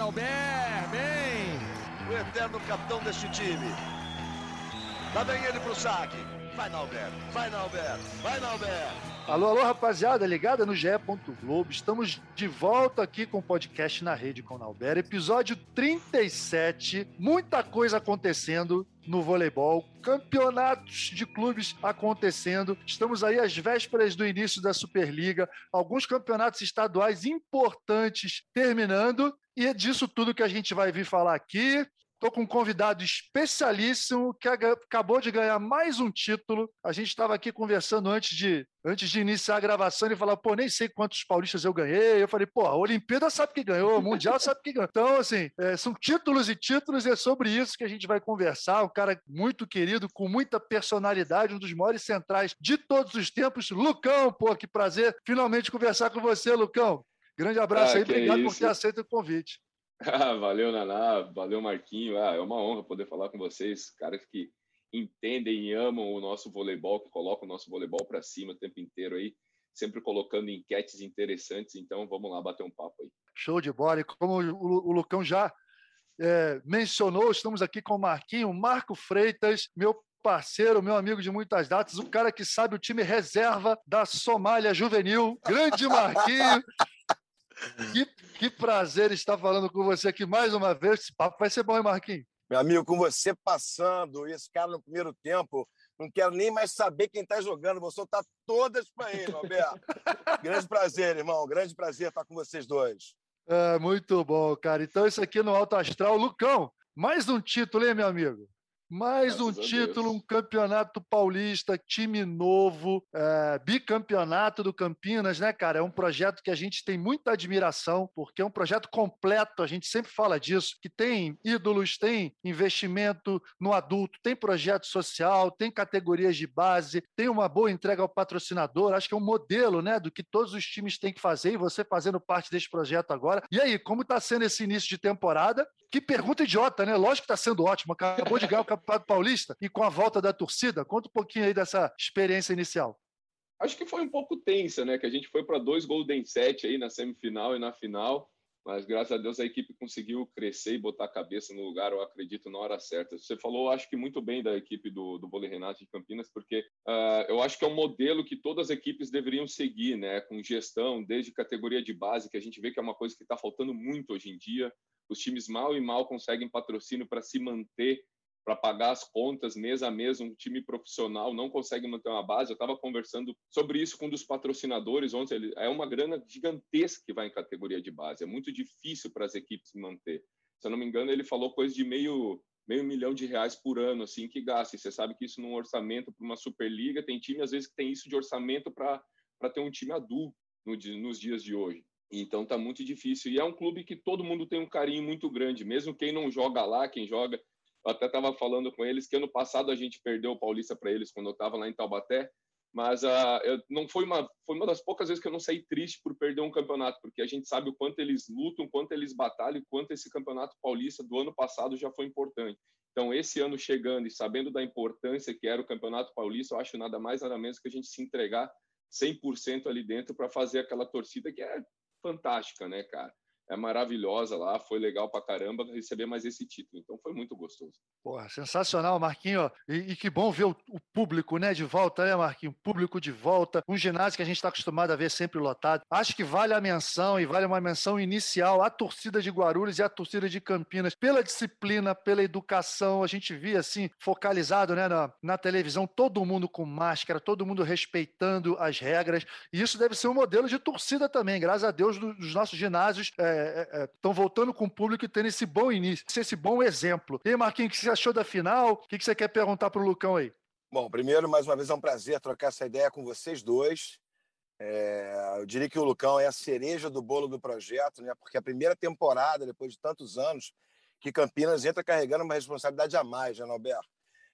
Nauber, bem! O eterno capitão deste time. Lá vem ele pro saque. Vai, Nauber, vai, Nauber, vai, Nauber. Alô, alô, rapaziada, ligada no GE. Globo. Estamos de volta aqui com o podcast na rede com Nauber, episódio 37. Muita coisa acontecendo no voleibol, campeonatos de clubes acontecendo. Estamos aí às vésperas do início da Superliga, alguns campeonatos estaduais importantes terminando. E é disso tudo que a gente vai vir falar aqui. Estou com um convidado especialíssimo que acabou de ganhar mais um título. A gente estava aqui conversando antes de, antes de iniciar a gravação e falar, pô, nem sei quantos paulistas eu ganhei. Eu falei, pô, a Olimpíada sabe que ganhou, o Mundial sabe que ganhou. Então, assim, é, são títulos e títulos e é sobre isso que a gente vai conversar. Um cara muito querido, com muita personalidade, um dos maiores centrais de todos os tempos. Lucão, pô, que prazer finalmente conversar com você, Lucão. Grande abraço ah, aí, obrigado é por ter aceito o convite. Ah, valeu, Naná, valeu, Marquinho. Ah, é uma honra poder falar com vocês, caras que entendem e amam o nosso voleibol, que colocam o nosso voleibol para cima o tempo inteiro aí, sempre colocando enquetes interessantes. Então, vamos lá bater um papo aí. Show de bola. E como o, Lucão já é, mencionou, estamos aqui com o Marquinho, Marco Freitas, meu parceiro, meu amigo de muitas datas, o cara que sabe o time reserva da Somália Juvenil, grande Marquinho. Que, que prazer estar falando com você aqui mais uma vez. Esse papo vai ser bom, hein, Marquinhos? Meu amigo, com você passando, e esse cara no primeiro tempo, não quero nem mais saber quem está jogando, vou soltar todas para ele, Roberto. grande prazer, irmão, grande prazer estar com vocês dois. É, muito bom, cara. Então, isso aqui no Alto Astral. Lucão, mais um título, hein, meu amigo? Mais Graças um título, um campeonato paulista, time novo, é, bicampeonato do Campinas, né, cara? É um projeto que a gente tem muita admiração, porque é um projeto completo, a gente sempre fala disso, que tem ídolos, tem investimento no adulto, tem projeto social, tem categorias de base, tem uma boa entrega ao patrocinador. Acho que é um modelo, né, do que todos os times têm que fazer e você fazendo parte desse projeto agora. E aí, como está sendo esse início de temporada? Que pergunta idiota, né? Lógico que está sendo ótimo. Acabou de ganhar o Campeonato Paulista e com a volta da torcida. Conta um pouquinho aí dessa experiência inicial. Acho que foi um pouco tensa, né? Que a gente foi para dois Golden Set aí na semifinal e na final. Mas graças a Deus a equipe conseguiu crescer e botar a cabeça no lugar, eu acredito, na hora certa. Você falou, acho que muito bem da equipe do, do Vôlei Renato de Campinas, porque uh, eu acho que é um modelo que todas as equipes deveriam seguir, né? Com gestão, desde categoria de base, que a gente vê que é uma coisa que está faltando muito hoje em dia. Os times mal e mal conseguem patrocínio para se manter, para pagar as contas mês a mês. Um time profissional não consegue manter uma base. Eu estava conversando sobre isso com um dos patrocinadores ontem. Ele, é uma grana gigantesca que vai em categoria de base. É muito difícil para as equipes manter. Se eu não me engano, ele falou coisa de meio meio milhão de reais por ano assim que gasta. E você sabe que isso num orçamento para uma superliga tem time às vezes que tem isso de orçamento para para ter um time adulto no, nos dias de hoje. Então tá muito difícil. E é um clube que todo mundo tem um carinho muito grande, mesmo quem não joga lá, quem joga. Eu até estava falando com eles que ano passado a gente perdeu o Paulista para eles quando eu estava lá em Taubaté, mas uh, eu, não foi uma foi uma das poucas vezes que eu não saí triste por perder um campeonato, porque a gente sabe o quanto eles lutam, o quanto eles batalham, o quanto esse campeonato paulista do ano passado já foi importante. Então, esse ano chegando e sabendo da importância que era o Campeonato Paulista, eu acho nada mais, nada menos que a gente se entregar 100% ali dentro para fazer aquela torcida que é fantástica, né, cara? É maravilhosa lá, foi legal pra caramba receber mais esse título. Então foi muito gostoso. Porra, sensacional, Marquinho. E, e que bom ver o, o, público, né, de volta, né, Marquinho? Público de volta. Um ginásio que a gente está acostumado a ver sempre lotado. Acho que vale a menção e vale uma menção inicial à torcida de Guarulhos e à torcida de Campinas pela disciplina, pela educação. A gente via assim, focalizado né, na, na televisão, todo mundo com máscara, todo mundo respeitando as regras. E isso deve ser um modelo de torcida também. Graças a Deus, dos nossos ginásios. É, estão é, é, voltando com o público e tendo esse bom início, esse bom exemplo. E aí, Marquinhos, o que você achou da final? O que você quer perguntar para o Lucão aí? Bom, primeiro, mais uma vez é um prazer trocar essa ideia com vocês dois. É, eu diria que o Lucão é a cereja do bolo do projeto, né? porque a primeira temporada, depois de tantos anos, que Campinas entra carregando uma responsabilidade a mais, né, Alberto?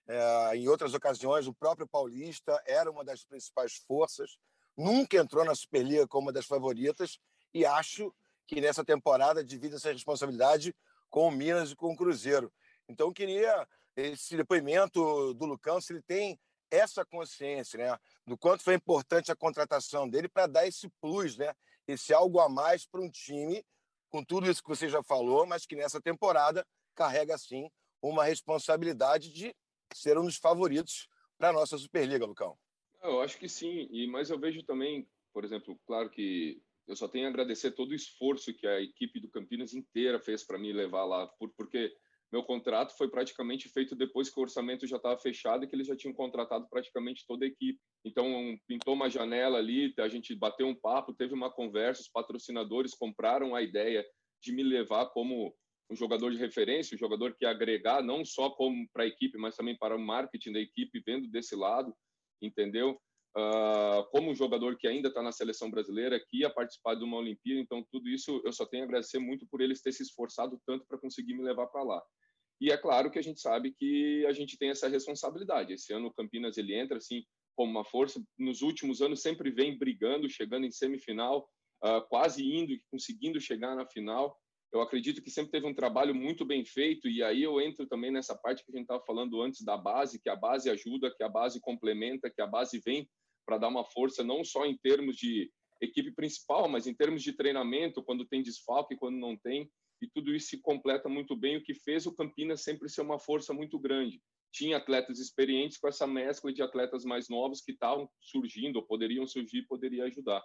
É, em outras ocasiões, o próprio Paulista era uma das principais forças, nunca entrou na Superliga como uma das favoritas, e acho que nessa temporada divide essa responsabilidade com o Minas e com o Cruzeiro. Então, queria esse depoimento do Lucão, se ele tem essa consciência, né, do quanto foi importante a contratação dele para dar esse plus, né, esse algo a mais para um time com tudo isso que você já falou, mas que nessa temporada carrega, sim, uma responsabilidade de ser um dos favoritos para a nossa Superliga, Lucão. Eu acho que sim, e mas eu vejo também, por exemplo, claro que eu só tenho a agradecer todo o esforço que a equipe do Campinas inteira fez para me levar lá, por, porque meu contrato foi praticamente feito depois que o orçamento já estava fechado e que eles já tinham contratado praticamente toda a equipe. Então, pintou uma janela ali, a gente bateu um papo, teve uma conversa, os patrocinadores compraram a ideia de me levar como um jogador de referência, um jogador que agregar não só para a equipe, mas também para o marketing da equipe, vendo desse lado, entendeu? Uh, como um jogador que ainda está na seleção brasileira, que ia participar de uma Olimpíada, então tudo isso eu só tenho a agradecer muito por eles ter se esforçado tanto para conseguir me levar para lá. E é claro que a gente sabe que a gente tem essa responsabilidade. Esse ano o Campinas ele entra assim como uma força. Nos últimos anos sempre vem brigando, chegando em semifinal, uh, quase indo e conseguindo chegar na final. Eu acredito que sempre teve um trabalho muito bem feito e aí eu entro também nessa parte que a gente estava falando antes da base, que a base ajuda, que a base complementa, que a base vem para dar uma força não só em termos de equipe principal, mas em termos de treinamento, quando tem desfalque, quando não tem, e tudo isso se completa muito bem, o que fez o Campinas sempre ser uma força muito grande. Tinha atletas experientes com essa mescla de atletas mais novos que estavam surgindo, ou poderiam surgir, poderia ajudar.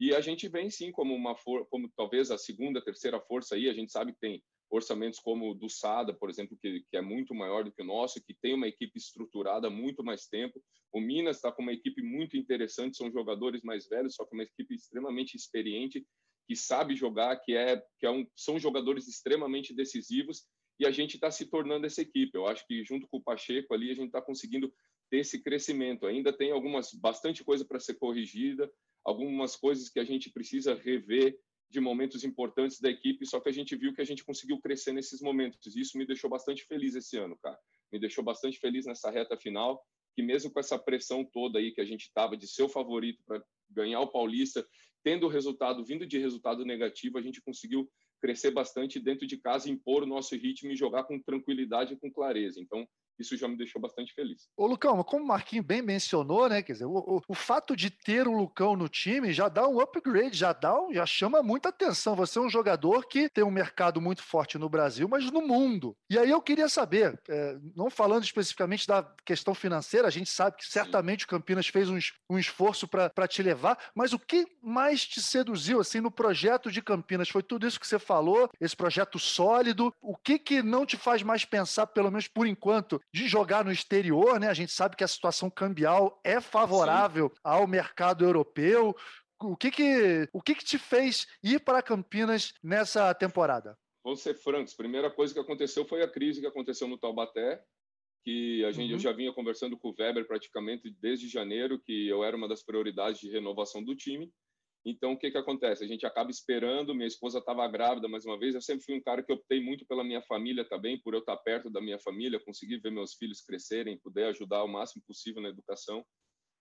E a gente vem sim como uma como talvez a segunda, terceira força aí, a gente sabe que tem orçamentos como o do Sada, por exemplo, que, que é muito maior do que o nosso, que tem uma equipe estruturada há muito mais tempo. O Minas está com uma equipe muito interessante, são jogadores mais velhos, só que uma equipe extremamente experiente, que sabe jogar, que é que é um, são jogadores extremamente decisivos e a gente está se tornando essa equipe. Eu acho que junto com o Pacheco ali a gente está conseguindo ter esse crescimento. Ainda tem algumas bastante coisa para ser corrigida, algumas coisas que a gente precisa rever de momentos importantes da equipe, só que a gente viu que a gente conseguiu crescer nesses momentos. E isso me deixou bastante feliz esse ano, cara. Me deixou bastante feliz nessa reta final, que mesmo com essa pressão toda aí que a gente estava de ser o favorito para ganhar o Paulista, tendo o resultado, vindo de resultado negativo, a gente conseguiu crescer bastante dentro de casa, impor o nosso ritmo e jogar com tranquilidade e com clareza. Então, isso já me deixou bastante feliz. Ô, Lucão, como o Marquinhos bem mencionou, né? Quer dizer, o, o, o, fato de ter o Lucão no time já dá um upgrade, já dá um, já chama muita atenção. Você é um jogador que tem um mercado muito forte no Brasil, mas no mundo. E aí eu queria saber, é, não falando especificamente da questão financeira, a gente sabe que certamente o Campinas fez um, um esforço para te levar, mas o que mais te seduziu assim no projeto de Campinas? Foi tudo isso que você falou, esse projeto sólido. O que que não te faz mais pensar, pelo menos por enquanto, de jogar no exterior, né? A gente sabe que a situação cambial é favorável Sim. ao mercado europeu. O que que, o que que te fez ir para Campinas nessa temporada? Vamos ser francos. Primeira coisa que aconteceu foi a crise que aconteceu no Taubaté, que a gente uhum. eu já vinha conversando com o Weber praticamente desde janeiro, que eu era uma das prioridades de renovação do time. Então, o que, que acontece? A gente acaba esperando. Minha esposa estava grávida mais uma vez. Eu sempre fui um cara que optei muito pela minha família também, por eu estar perto da minha família, conseguir ver meus filhos crescerem, poder ajudar o máximo possível na educação.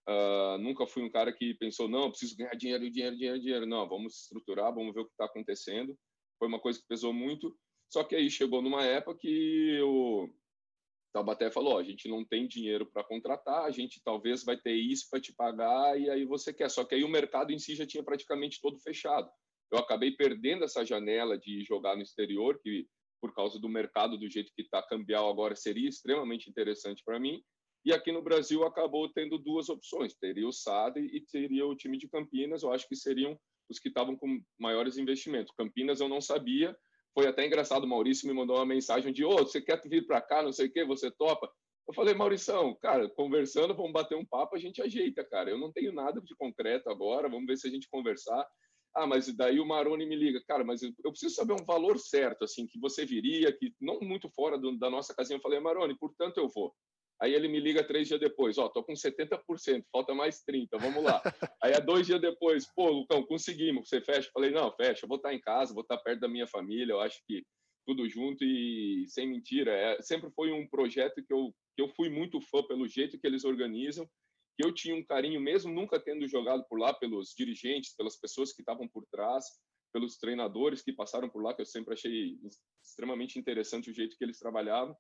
Uh, nunca fui um cara que pensou, não, preciso ganhar dinheiro, dinheiro, dinheiro, dinheiro. Não, vamos estruturar, vamos ver o que está acontecendo. Foi uma coisa que pesou muito. Só que aí chegou numa época que eu Taubaté falou: a gente não tem dinheiro para contratar, a gente talvez vai ter isso para te pagar e aí você quer. Só que aí o mercado em si já tinha praticamente todo fechado. Eu acabei perdendo essa janela de jogar no exterior, que por causa do mercado do jeito que está cambial agora seria extremamente interessante para mim. E aqui no Brasil acabou tendo duas opções: teria o SAD e teria o time de Campinas. Eu acho que seriam os que estavam com maiores investimentos. Campinas eu não sabia, foi até engraçado, o Maurício me mandou uma mensagem de, ô, oh, você quer vir para cá, não sei o quê, você topa? Eu falei, Maurição, cara, conversando, vamos bater um papo, a gente ajeita, cara. Eu não tenho nada de concreto agora, vamos ver se a gente conversar. Ah, mas daí o Maroni me liga, cara, mas eu preciso saber um valor certo, assim, que você viria, que não muito fora do, da nossa casinha. Eu falei, Maroni, portanto eu vou. Aí ele me liga três dias depois, ó, tô com 70%, falta mais 30, vamos lá. Aí é dois dias depois, pô, Lucão, conseguimos, você fecha? Falei, não, fecha, eu vou estar em casa, vou estar perto da minha família, eu acho que tudo junto e sem mentira. É, sempre foi um projeto que eu, que eu fui muito fã pelo jeito que eles organizam, que eu tinha um carinho, mesmo nunca tendo jogado por lá, pelos dirigentes, pelas pessoas que estavam por trás, pelos treinadores que passaram por lá, que eu sempre achei extremamente interessante o jeito que eles trabalhavam.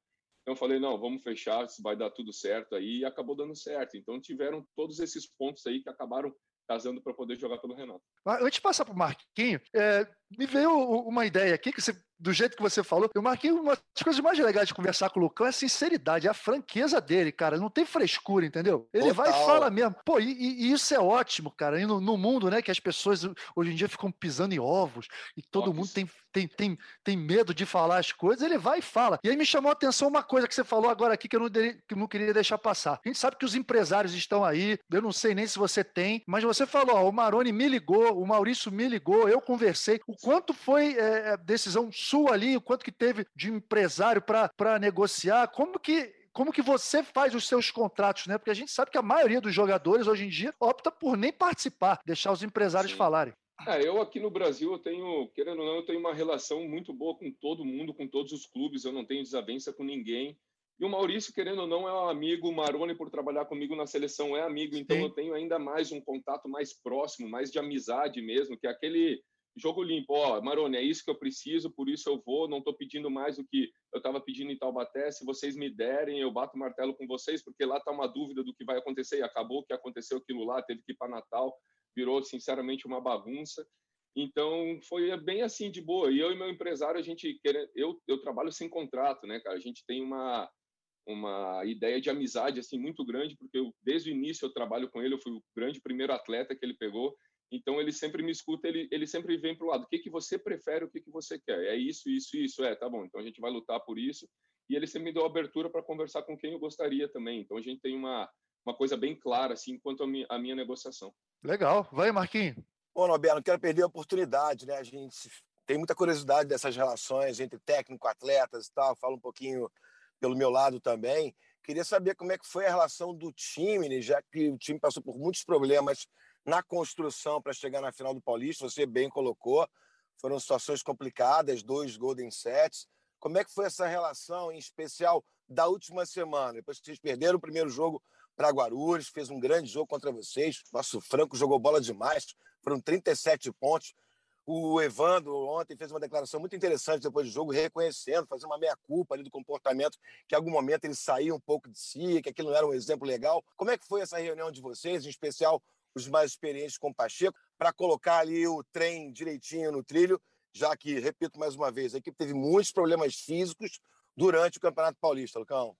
Então falei, não, vamos fechar, vai dar tudo certo aí, e acabou dando certo. Então tiveram todos esses pontos aí que acabaram casando para poder jogar pelo Renato. Antes de passar para o Marquinho, é, me veio uma ideia aqui que você do jeito que você falou, eu marquei uma das coisas mais legais de conversar com o Lucão é a sinceridade, é a franqueza dele, cara. Não tem frescura, entendeu? Ele Total. vai e fala mesmo. Pô, e, e, isso é ótimo, cara. No, no, mundo, né, que as pessoas hoje em dia ficam pisando em ovos e todo mundo tem, tem, tem, tem medo de falar as coisas, ele vai e fala. E aí me chamou a atenção uma coisa que você falou agora aqui que eu não, de, que eu não queria deixar passar. A gente sabe que os empresários estão aí, eu não sei nem se você tem, mas você falou, ó, o Maroni me ligou, o Maurício me ligou, eu conversei. O quanto foi é, é decisão sua ali, o quanto que teve de empresário para negociar, como que como que você faz os seus contratos, né? Porque a gente sabe que a maioria dos jogadores hoje em dia opta por nem participar, deixar os empresários Sim. falarem. É, eu aqui no Brasil eu tenho, querendo ou não, eu tenho uma relação muito boa com todo mundo, com todos os clubes, eu não tenho desavença com ninguém. E o Maurício, querendo ou não, é um amigo, o Maroni, por trabalhar comigo na seleção, é amigo, então Sim. eu tenho ainda mais um contato mais próximo, mais de amizade mesmo, que é aquele jogo limpo. Ó, Maroni, é isso que eu preciso, por isso eu vou. Não estou pedindo mais do que eu estava pedindo em Taubaté. Se vocês me derem, eu bato o martelo com vocês, porque lá está uma dúvida do que vai acontecer. E acabou que aconteceu aquilo lá, teve que ir para Natal, virou sinceramente uma bagunça. Então foi bem assim de boa. E eu e meu empresário, a gente eu eu trabalho sem contrato, né, cara? A gente tem uma uma ideia de amizade assim muito grande, porque eu, desde o início eu trabalho com ele, eu fui o grande primeiro atleta que ele pegou. Então ele sempre me escuta, ele, ele sempre vem para o lado. O que, que você prefere, o que, que você quer? É isso, isso, isso. É, tá bom. Então a gente vai lutar por isso. E ele sempre me deu abertura para conversar com quem eu gostaria também. Então a gente tem uma, uma coisa bem clara, assim, quanto a minha, minha negociação. Legal. Vai, Marquinhos. Bom, Nobel, não quero perder a oportunidade, né? A gente tem muita curiosidade dessas relações entre técnico, atletas e tal. Falo um pouquinho pelo meu lado também. Queria saber como é que foi a relação do time, né? já que o time passou por muitos problemas na construção para chegar na final do Paulista, você bem colocou, foram situações complicadas, dois Golden Sets. Como é que foi essa relação, em especial da última semana? Depois que vocês perderam o primeiro jogo para Guarulhos, fez um grande jogo contra vocês. Nosso Franco jogou bola demais, foram 37 pontos. O Evandro ontem fez uma declaração muito interessante depois do jogo, reconhecendo, fazendo uma meia-culpa ali do comportamento, que em algum momento ele saiu um pouco de si, que aquilo não era um exemplo legal. Como é que foi essa reunião de vocês, em especial os mais experientes com o Pacheco, para colocar ali o trem direitinho no trilho, já que, repito mais uma vez, a equipe teve muitos problemas físicos durante o Campeonato Paulista, Lucão.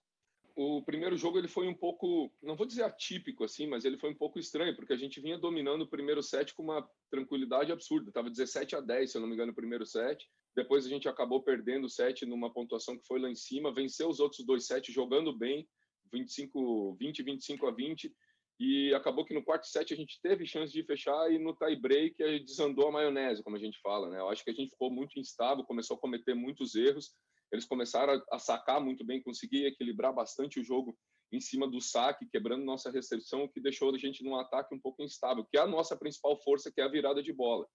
O primeiro jogo ele foi um pouco, não vou dizer atípico assim, mas ele foi um pouco estranho, porque a gente vinha dominando o primeiro set com uma tranquilidade absurda. Estava 17 a 10, se eu não me engano, no primeiro set. Depois a gente acabou perdendo o set numa pontuação que foi lá em cima, venceu os outros dois sets jogando bem, 25, 20, 25 a 20 e acabou que no quarto set a gente teve chance de fechar e no tie break desandou a maionese, como a gente fala, né? Eu acho que a gente ficou muito instável, começou a cometer muitos erros. Eles começaram a, sacar muito bem, conseguir equilibrar bastante o jogo em cima do saque, quebrando nossa recepção, o que deixou a gente num ataque um pouco instável, que é a nossa principal força, que é a virada de bola,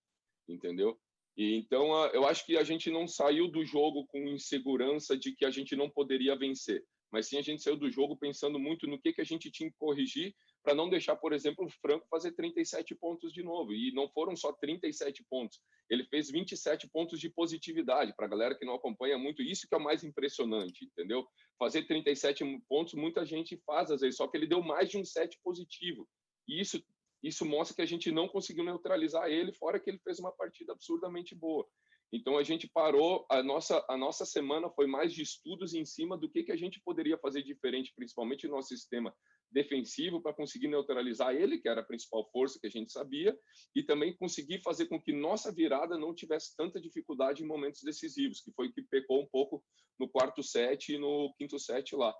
entendeu? E então eu acho que a gente não saiu do jogo com insegurança de que a gente não poderia vencer, mas sim a gente saiu do jogo pensando muito no que que a gente tinha que corrigir para não deixar, por exemplo, o Franco fazer 37 pontos de novo. E não foram só 37 pontos, ele fez 27 pontos de positividade. Para a galera que não acompanha muito, isso que é o mais impressionante, entendeu? Fazer 37 pontos, muita gente faz às vezes, só que ele deu mais de um set positivo. E isso, isso mostra que a gente não conseguiu neutralizar ele, fora que ele fez uma partida absurdamente boa. Então a gente parou, a nossa, a nossa semana foi mais de estudos em cima do que, que a gente poderia fazer diferente, principalmente no nosso sistema defensivo, para conseguir neutralizar ele, que era a principal força que a gente sabia, e também conseguir fazer com que nossa virada não tivesse tanta dificuldade em momentos decisivos, que foi o que pecou um pouco no quarto set e no quinto set lá.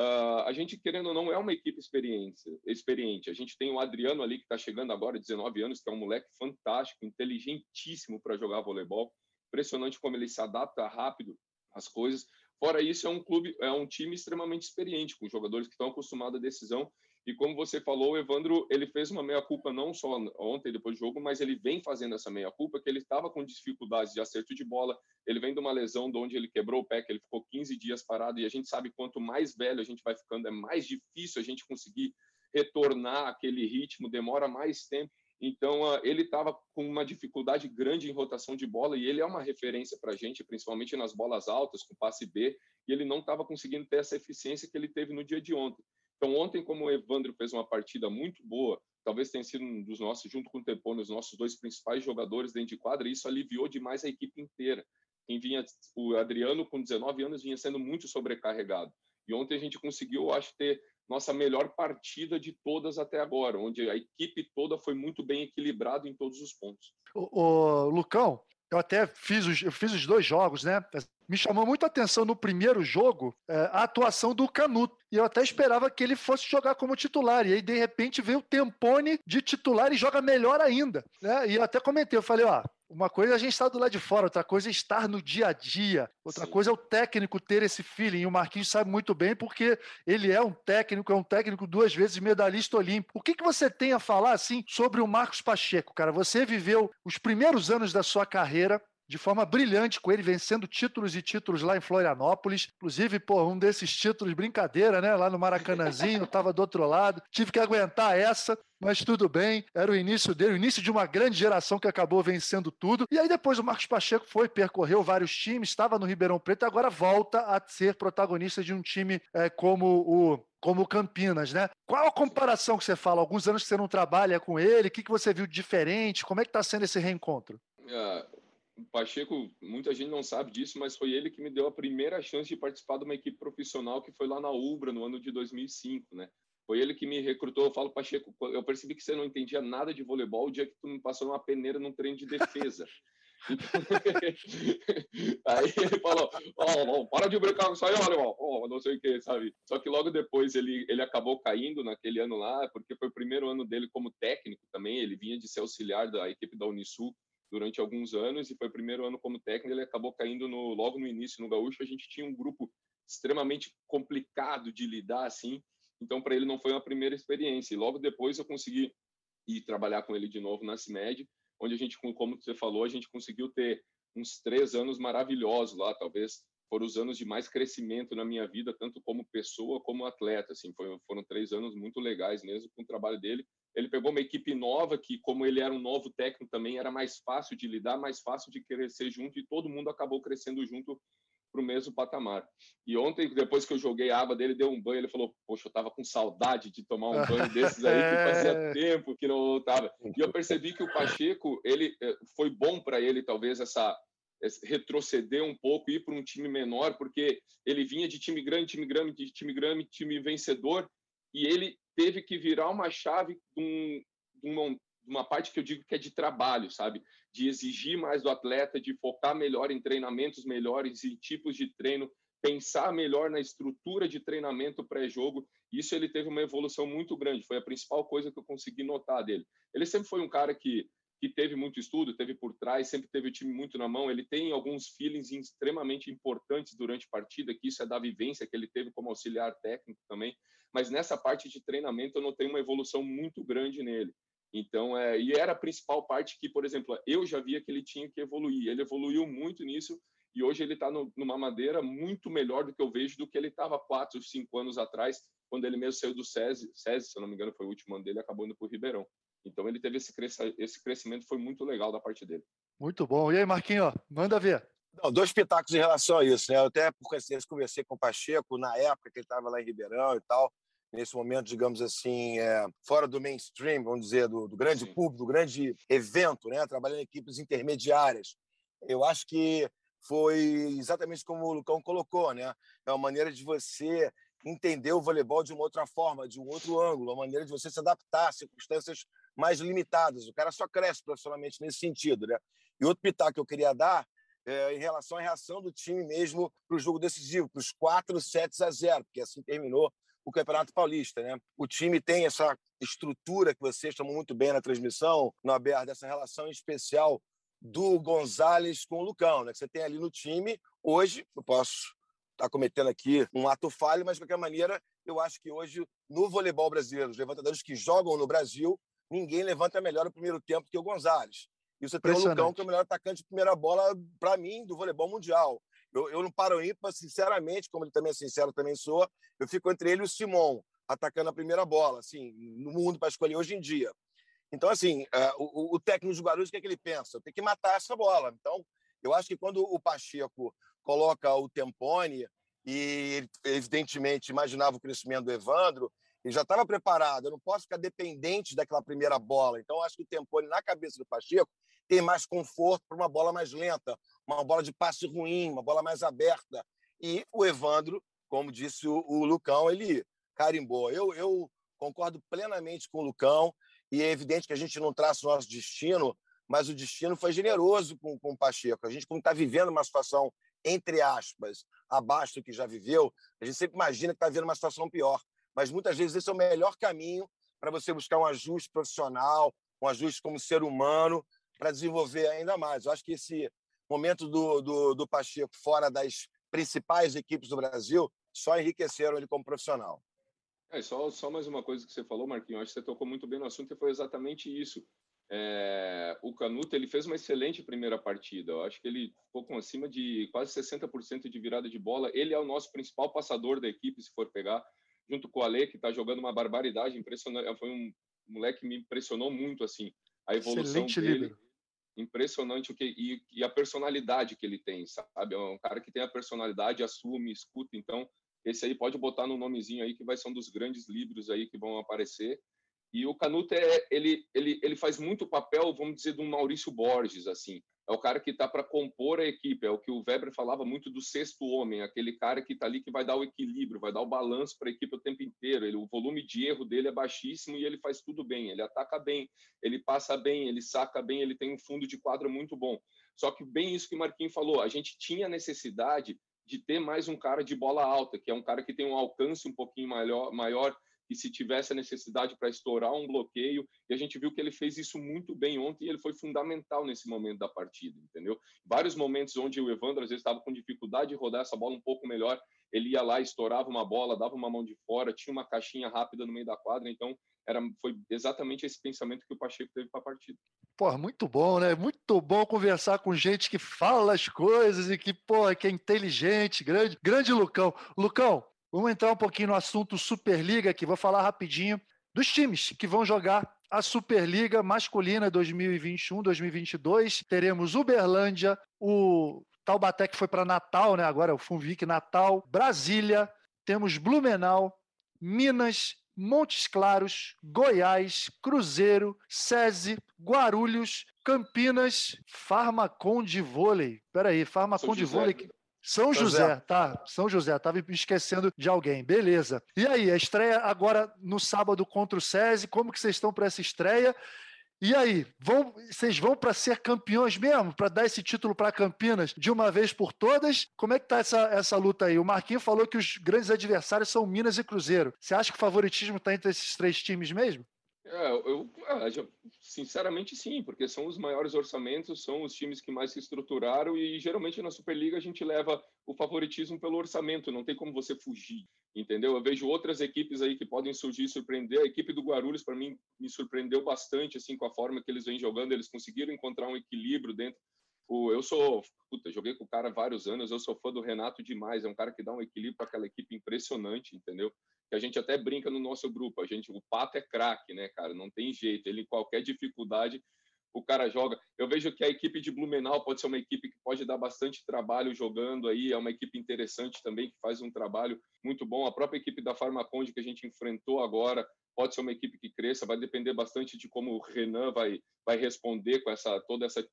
Uh, a gente, querendo ou não, é uma equipe experiente. A gente tem o Adriano ali, que está chegando agora, 19 anos, que é um moleque fantástico, inteligentíssimo para jogar voleibol impressionante como ele se adapta rápido às coisas. Fora isso, é um clube, é um time extremamente experiente, com jogadores que estão acostumados à decisão. E como você falou, o Evandro, ele fez uma meia-culpa não só ontem, depois do jogo, mas ele vem fazendo essa meia-culpa, que ele estava com dificuldades de acerto de bola. Ele vem de uma lesão de onde ele quebrou o pé, que ele ficou 15 dias parado. E a gente sabe quanto mais velho a gente vai ficando, é mais difícil a gente conseguir retornar aquele ritmo, demora mais tempo. Então, uh, ele estava com uma dificuldade grande em rotação de bola e ele é uma referência para a gente, principalmente nas bolas altas, com passe B, e ele não estava conseguindo ter essa eficiência que ele teve no dia de ontem. Então, ontem, como o Evandro fez uma partida muito boa, talvez tenha sido um dos nossos, junto com o Tepone, os nossos dois principais jogadores dentro de quadra, e isso aliviou demais a equipe inteira. Quem vinha, o Adriano, com 19 anos, vinha sendo muito sobrecarregado. E ontem a gente conseguiu, acho, ter nossa melhor partida de todas até agora, onde a equipe toda foi muito bem equilibrada em todos os pontos. O, o Lucão, eu até fiz os, eu fiz os dois jogos, né? Me chamou muito atenção no primeiro jogo é, a atuação do Canuto. E eu até esperava que ele fosse jogar como titular. E aí, de repente, veio o Tempone de titular e joga melhor ainda. Né? E eu até comentei, eu falei, ó, uma coisa é a gente estar do lado de fora, outra coisa é estar no dia a dia, outra Sim. coisa é o técnico ter esse feeling. E o Marquinhos sabe muito bem, porque ele é um técnico, é um técnico duas vezes medalhista olímpico. O que, que você tem a falar assim sobre o Marcos Pacheco, cara? Você viveu os primeiros anos da sua carreira de forma brilhante com ele, vencendo títulos e títulos lá em Florianópolis. Inclusive, pô, um desses títulos, brincadeira, né? Lá no Maracanãzinho, estava do outro lado. Tive que aguentar essa, mas tudo bem. Era o início dele, o início de uma grande geração que acabou vencendo tudo. E aí depois o Marcos Pacheco foi, percorreu vários times, estava no Ribeirão Preto e agora volta a ser protagonista de um time é, como o como Campinas, né? Qual a comparação que você fala? Alguns anos que você não trabalha com ele, o que, que você viu de diferente? Como é que está sendo esse reencontro? Uh, o Pacheco, muita gente não sabe disso, mas foi ele que me deu a primeira chance de participar de uma equipe profissional que foi lá na Ubra no ano de 2005, né? Foi ele que me recrutou. Eu falo, Pacheco, eu percebi que você não entendia nada de voleibol o dia que tu me passou uma peneira num treino de defesa. aí ele falou: oh, oh, para de brincar com isso aí, olha, oh, não sei o que, sabe? Só que logo depois ele, ele acabou caindo naquele ano lá, porque foi o primeiro ano dele como técnico também. Ele vinha de ser auxiliar da equipe da Unisul durante alguns anos e foi o primeiro ano como técnico, ele acabou caindo no, logo no início no Gaúcho, a gente tinha um grupo extremamente complicado de lidar assim, então para ele não foi uma primeira experiência. E logo depois eu consegui ir trabalhar com ele de novo na CIMED, onde a gente, como você falou, a gente conseguiu ter uns três anos maravilhosos lá, talvez foram os anos de mais crescimento na minha vida, tanto como pessoa como atleta. Assim, foi, foram três anos muito legais mesmo com o trabalho dele. Ele pegou uma equipe nova que, como ele era um novo técnico também, era mais fácil de lidar, mais fácil de crescer junto e todo mundo acabou crescendo junto para o mesmo patamar. E ontem, depois que eu joguei a água dele, deu um banho, ele falou: Poxa, eu estava com saudade de tomar um banho desses aí, que fazia é. tempo que não voltava. E eu percebi que o Pacheco, ele eh, foi bom para ele, talvez, essa retroceder um pouco, ir para um time menor, porque ele vinha de time grande, time grande, de time grande, time vencedor, e ele teve que virar uma chave de, um, uma, uma parte que eu digo que é de trabalho, sabe? De exigir mais do atleta, de focar melhor em treinamentos melhores e tipos de treino, pensar melhor na estrutura de treinamento pré-jogo. Isso ele teve uma evolução muito grande, foi a principal coisa que eu consegui notar dele. Ele sempre foi um cara que que teve muito estudo, teve por trás, sempre teve o time muito na mão. Ele tem alguns feelings extremamente importantes durante a partida, que isso é da vivência que ele teve como auxiliar técnico também. Mas nessa parte de treinamento eu notei uma evolução muito grande nele. Então, é, e era a principal parte que, por exemplo, eu já via que ele tinha que evoluir. Ele evoluiu muito nisso e hoje ele está numa madeira muito melhor do que eu vejo do que ele estava quatro, cinco anos atrás, quando ele mesmo saiu do SESI, SESI, se eu não me engano, foi o último ano dele, acabou indo para o Ribeirão. Então ele teve esse, crescimento, foi muito legal da parte dele. Muito bom. E aí, Marquinhos, manda ver. Não, dois pitacos em relação a isso, né? Eu até por coincidência conversei com o Pacheco na época que ele estava lá em Ribeirão e tal, nesse momento, digamos assim, é, fora do mainstream, vamos dizer, do, do grande Sim. público, do grande evento, né? Trabalhando em equipes intermediárias. Eu acho que foi exatamente como o Lucão colocou, né? É uma maneira de você entender o voleibol de uma outra forma, de um outro ângulo, uma maneira de você se adaptar a circunstâncias mais limitadas. O cara só cresce profissionalmente nesse sentido, né? E outro pitaco que eu queria dar é em relação à reação do time mesmo para o jogo decisivo, para os 4 sets a 0, porque assim terminou o Campeonato Paulista, né? O time tem essa estrutura que vocês chamam muito bem na transmissão, no aberto, dessa relação especial do Gonzalez com o Lucão, né? Que você tem ali no time. Hoje, eu posso estar cometendo aqui um ato falho, mas de qualquer maneira, eu acho que hoje, no voleibol brasileiro, os levantadores que jogam no Brasil, ninguém levanta melhor o primeiro tempo que o Gonzalez. E você tem o Lucão, que é o melhor atacante de primeira bola, para mim, do voleibol mundial. Eu, eu não paro ímpar, sinceramente, como ele também é sincero, também sou, eu fico entre ele e o Simon, atacando a primeira bola, assim, no mundo para escolher hoje em dia. Então, assim, uh, o, o, técnico de Guarulhos, o que, é que ele pensa? Tem que matar essa bola. Então, eu acho que quando o Pacheco coloca o Tempone, e ele, evidentemente, imaginava o crescimento do Evandro, Ele já estava preparado. Eu não posso ficar dependente daquela primeira bola. Então, acho que o Tempone, na cabeça do Pacheco, tem mais conforto para uma bola mais lenta, uma bola de passe ruim, uma bola mais aberta. E o Evandro, como disse o, o Lucão, ele carimbou. Eu, eu concordo plenamente com o Lucão. E é evidente que a gente não traça o nosso destino, mas o destino foi generoso com, com o Pacheco. A gente, como está vivendo uma situação, entre aspas, abaixo do que já viveu, a gente sempre imagina que está vivendo uma situação pior. Mas muitas vezes esse é o melhor caminho para você buscar um ajuste profissional, um ajuste como ser humano, para desenvolver ainda mais. Eu acho que esse momento do, do, do Pacheco fora das principais equipes do Brasil só enriqueceram ele como profissional. É, só, só mais uma coisa que você falou, Marquinhos, acho que você tocou muito bem no assunto e foi exatamente isso. É, o Canuto ele fez uma excelente primeira partida. Eu acho que ele ficou com acima de quase 60% de virada de bola. Ele é o nosso principal passador da equipe, se for pegar, junto com o Ale, que está jogando uma barbaridade. Impressionante. Foi um moleque que me impressionou muito assim. A evolução excelente dele. Líder. Impressionante o que e, e, a personalidade que ele tem, sabe? É um cara que tem a personalidade, assume, escuta. Então esse aí pode botar no nomezinho aí que vai ser um dos grandes livros aí que vão aparecer. E o Canuto é ele ele ele faz muito papel, vamos dizer, um Maurício Borges assim. É o cara que está para compor a equipe, é o que o Weber falava muito do sexto homem, aquele cara que está ali que vai dar o equilíbrio, vai dar o balanço para a equipe o tempo inteiro. Ele, o volume de erro dele é baixíssimo e ele faz tudo bem. Ele ataca bem, ele passa bem, ele saca bem, ele tem um fundo de quadra muito bom. Só que bem isso que o Marquinhos falou, a gente tinha necessidade de ter mais um cara de bola alta, que é um cara que tem um alcance um pouquinho maior, maior e se tivesse a necessidade para estourar um bloqueio, e a gente viu que ele fez isso muito bem ontem e ele foi fundamental nesse momento da partida, entendeu? Vários momentos onde o Evandro às vezes estava com dificuldade de rodar essa bola um pouco melhor, ele ia lá, estourava uma bola, dava uma mão de fora, tinha uma caixinha rápida no meio da quadra, então era, foi exatamente esse pensamento que o Pacheco teve para a partida. Pô, muito bom, né? Muito bom conversar com gente que fala as coisas e que, pô, que é inteligente, grande, grande Lucão. Lucão, vamos entrar um pouquinho no assunto Superliga aqui, vou falar rapidinho dos times que vão jogar a Superliga masculina 2021-2022. Teremos Uberlândia, o Taubaté que foi para Natal, né? Agora é o Funvic Natal, Brasília, temos Blumenau, Minas, Montes Claros, Goiás, Cruzeiro, SESI, Guarulhos, Campinas, Farmacon de Vôlei. Peraí, Farmacon de Vôlei. São José, José, tá. São José, tava me esquecendo de alguém. Beleza. E aí, a estreia agora no sábado contra o SESI, como que vocês estão para essa estreia? E aí, vão, vocês vão para ser campeões mesmo? Para dar esse título para Campinas de uma vez por todas? Como é que tá essa, essa luta aí? O Marquinhos falou que os grandes adversários são Minas e Cruzeiro. Você acha que o favoritismo está entre esses três times mesmo? É, eu, eu, sinceramente sim, porque são os maiores orçamentos, são os times que mais se estruturaram e geralmente na Superliga a gente leva o favoritismo pelo orçamento, não tem como você fugir, entendeu? Eu vejo outras equipes aí que podem surgir e surpreender. A equipe do Guarulhos para mim me surpreendeu bastante assim com a forma que eles vêm jogando, eles conseguiram encontrar um equilíbrio dentro eu sou, puta, joguei com o cara há vários anos, eu sou fã do Renato demais, é um cara que dá um equilíbrio para aquela equipe impressionante, entendeu? Que a gente até brinca no nosso grupo, a gente, o Pato é craque, né, cara? Não tem jeito, ele qualquer dificuldade o cara joga. Eu vejo que a equipe de Blumenau pode ser uma equipe que pode dar bastante trabalho jogando aí, é uma equipe interessante também que faz um trabalho muito bom. A própria equipe da Farmaconde que a gente enfrentou agora pode ser uma equipe que cresça, vai depender bastante de como o Renan vai vai responder com essa toda essa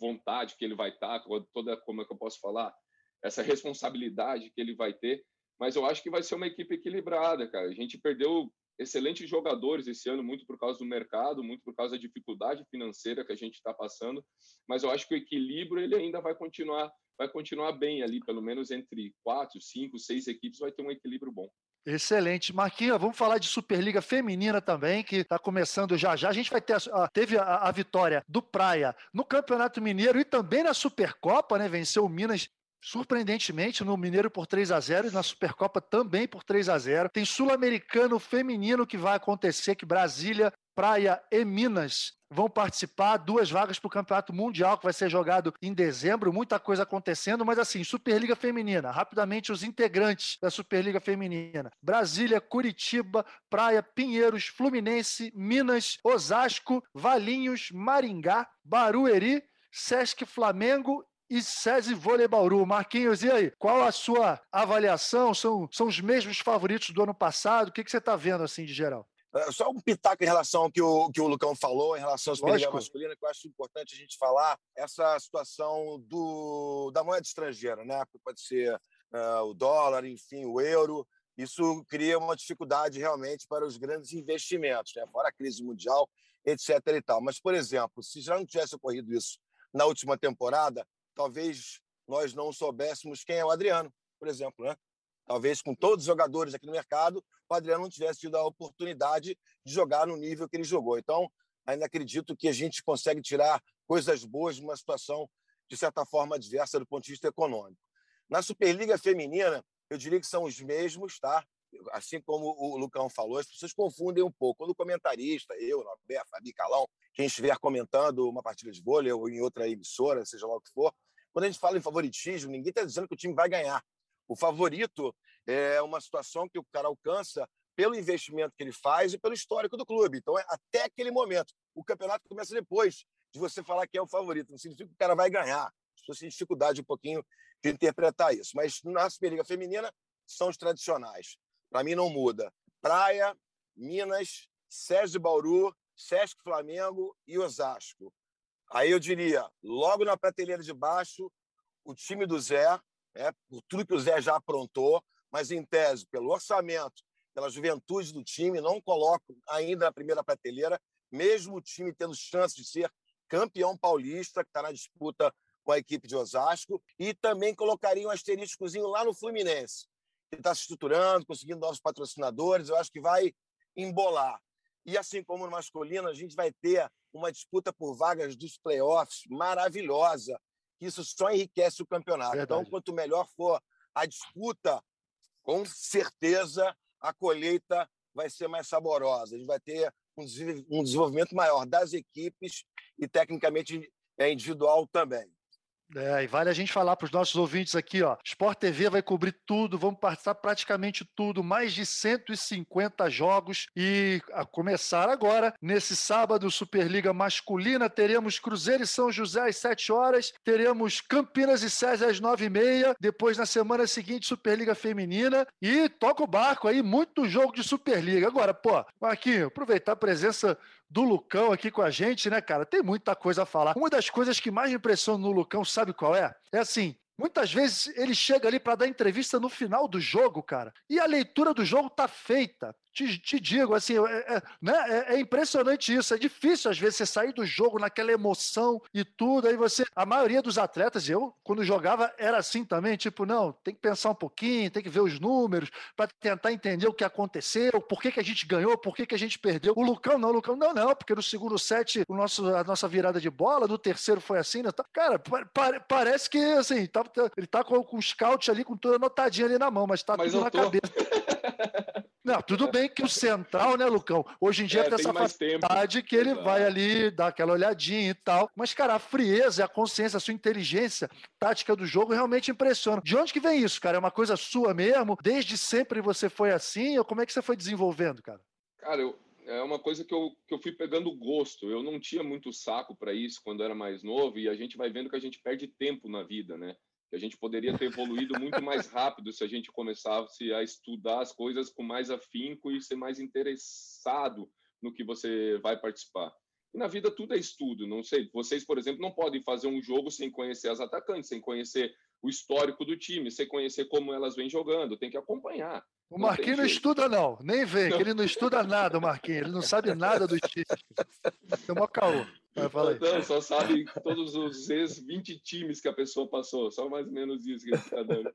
vontade que ele vai estar, toda, como é que eu posso falar, essa responsabilidade que ele vai ter. Mas eu acho que vai ser uma equipe equilibrada, cara. A gente perdeu excelentes jogadores esse ano, muito por causa do mercado, muito por causa da dificuldade financeira que a gente está passando. Mas eu acho que o equilíbrio ele ainda vai continuar, vai continuar bem ali, pelo menos entre quatro, cinco, seis equipes vai ter um equilíbrio bom. Excelente. Marquinhos, vamos falar de Superliga Feminina também, que está começando já já. A gente vai ter a, teve a, a, vitória do Praia no Campeonato Mineiro e também na Supercopa, né? Venceu o Minas surpreendentemente no Mineiro por 3 a 0 e na Supercopa também por 3 a 0. Tem Sul-Americano feminino que vai acontecer que Brasília, Praia e Minas vão participar, duas vagas para o Campeonato Mundial, que vai ser jogado em dezembro, muita coisa acontecendo, mas assim, Superliga Feminina, rapidamente os integrantes da Superliga Feminina: Brasília, Curitiba, Praia, Pinheiros, Fluminense, Minas, Osasco, Valinhos, Maringá, Barueri, Sesc Flamengo e SESI Vôlei Bauru. Marquinhos, e aí? Qual a sua avaliação? São, são os mesmos favoritos do ano passado? O que, que você está vendo assim de geral? É, só um pitaco em relação ao que o, que o Lucão falou, em relação à Superliga Masculina, que eu acho importante a gente falar, essa situação do, da moeda estrangeira, né? Pode ser uh, o dólar, enfim, o euro. Isso cria uma dificuldade realmente para os grandes investimentos, né? fora a crise mundial, etc. E tal. Mas, por exemplo, se já não tivesse ocorrido isso na última temporada, talvez nós não soubéssemos quem é o Adriano, por exemplo. Né? Talvez com todos os jogadores aqui no mercado, o Adriano não tivesse tido a oportunidade de jogar no nível que ele jogou. Então, ainda acredito que a gente consegue tirar coisas boas de uma situação, de certa forma, adversa do ponto de vista econômico. Na Superliga Feminina, eu diria que são os mesmos, tá? Assim como o Lucão falou, as pessoas confundem um pouco. Quando o comentarista, eu, Norberto, Fabi Calão, quem estiver comentando uma partida de vôlei ou em outra emissora, seja lá o que for, quando a gente fala em favoritismo, ninguém está dizendo que o time vai ganhar. O favorito é uma situação que o cara alcança pelo investimento que ele faz e pelo histórico do clube. Então, é até aquele momento. O campeonato começa depois de você falar que é o favorito. Não significa que o cara vai ganhar. As pessoas têm dificuldade um pouquinho de interpretar isso. Mas na Superliga Feminina são os tradicionais. Para mim, não muda. Praia, Minas, Sérgio Bauru, Sesc Flamengo e Osasco. Aí eu diria, logo na prateleira de baixo, o time do Zé, é, por tudo que o Zé já aprontou, mas em tese, pelo orçamento, pela juventude do time, não coloco ainda na primeira prateleira, mesmo o time tendo chance de ser campeão paulista, que está na disputa com a equipe de Osasco, e também colocaria um asteriscozinho lá no Fluminense, que está se estruturando, conseguindo novos patrocinadores, eu acho que vai embolar. E assim como no masculino, a gente vai ter uma disputa por vagas dos playoffs maravilhosa, que isso só enriquece o campeonato. Então, Verdade. Então, quanto melhor for a disputa, com certeza a colheita vai ser mais saborosa. A gente vai ter um desenvolvimento maior das equipes e, tecnicamente, é individual também. É, e vale a gente falar para os nossos ouvintes aqui, ó. Sport TV vai cobrir tudo, vamos participar praticamente tudo, mais de 150 jogos e a começar agora, nesse sábado, Superliga Masculina, teremos Cruzeiro e São José às 7 horas, teremos Campinas e César às 9 e meia, depois na semana seguinte Superliga Feminina e toca o barco aí, muito jogo de Superliga. Agora, pô, Marquinhos, aproveitar a presença do Lucão aqui com a gente, né, cara? Tem muita coisa a falar. Uma das coisas que mais me impressiona no Lucão, sabe qual é? É assim, Muitas vezes ele chega ali para dar entrevista no final do jogo, cara, e a leitura do jogo tá feita te, te digo, assim, é, é, né, é, é, impressionante isso. É difícil, às vezes, você sair do jogo naquela emoção e tudo. Aí você. A maioria dos atletas, eu, quando jogava, era assim também: tipo, não, tem que pensar um pouquinho, tem que ver os números para tentar entender o que aconteceu, por que, que a gente ganhou, por que, que a gente perdeu. O Lucão, não, o Lucão, não, não, porque no segundo set, o nosso, a nossa virada de bola, no terceiro foi assim, né? Cara, pa parece que, assim, tá, tá, ele tá com, com o scout ali, com toda anotadinha ali na mão, mas tá mas tudo na tô... cabeça. Não, tudo bem que o central, né, Lucão? Hoje em dia é, tem essa facilidade que ele Exato. vai ali dar aquela olhadinha e tal. Mas, cara, a frieza, a consciência, a sua inteligência tática do jogo realmente impressiona. De onde que vem isso, cara? É uma coisa sua mesmo? Desde sempre você foi assim? Ou como é que você foi desenvolvendo, cara? Cara, eu, é uma coisa que eu, que eu fui pegando gosto. Eu não tinha muito saco para isso quando era mais novo, e a gente vai vendo que a gente perde tempo na vida, né? Que a gente poderia ter evoluído muito mais rápido se a gente começasse a estudar as coisas com mais afinco e ser mais interessado no que você vai participar. E na vida tudo é estudo, não sei. Vocês, por exemplo, não podem fazer um jogo sem conhecer as atacantes, sem conhecer o histórico do time, sem conhecer como elas vêm jogando, tem que acompanhar. O Marquinhos não, não estuda, não, nem vê, ele não estuda nada, o Marquinhos, ele não sabe nada do time. Uma caô. Não, só sabe todos os ex-20 times que a pessoa passou, só mais ou menos isso que ele está dando.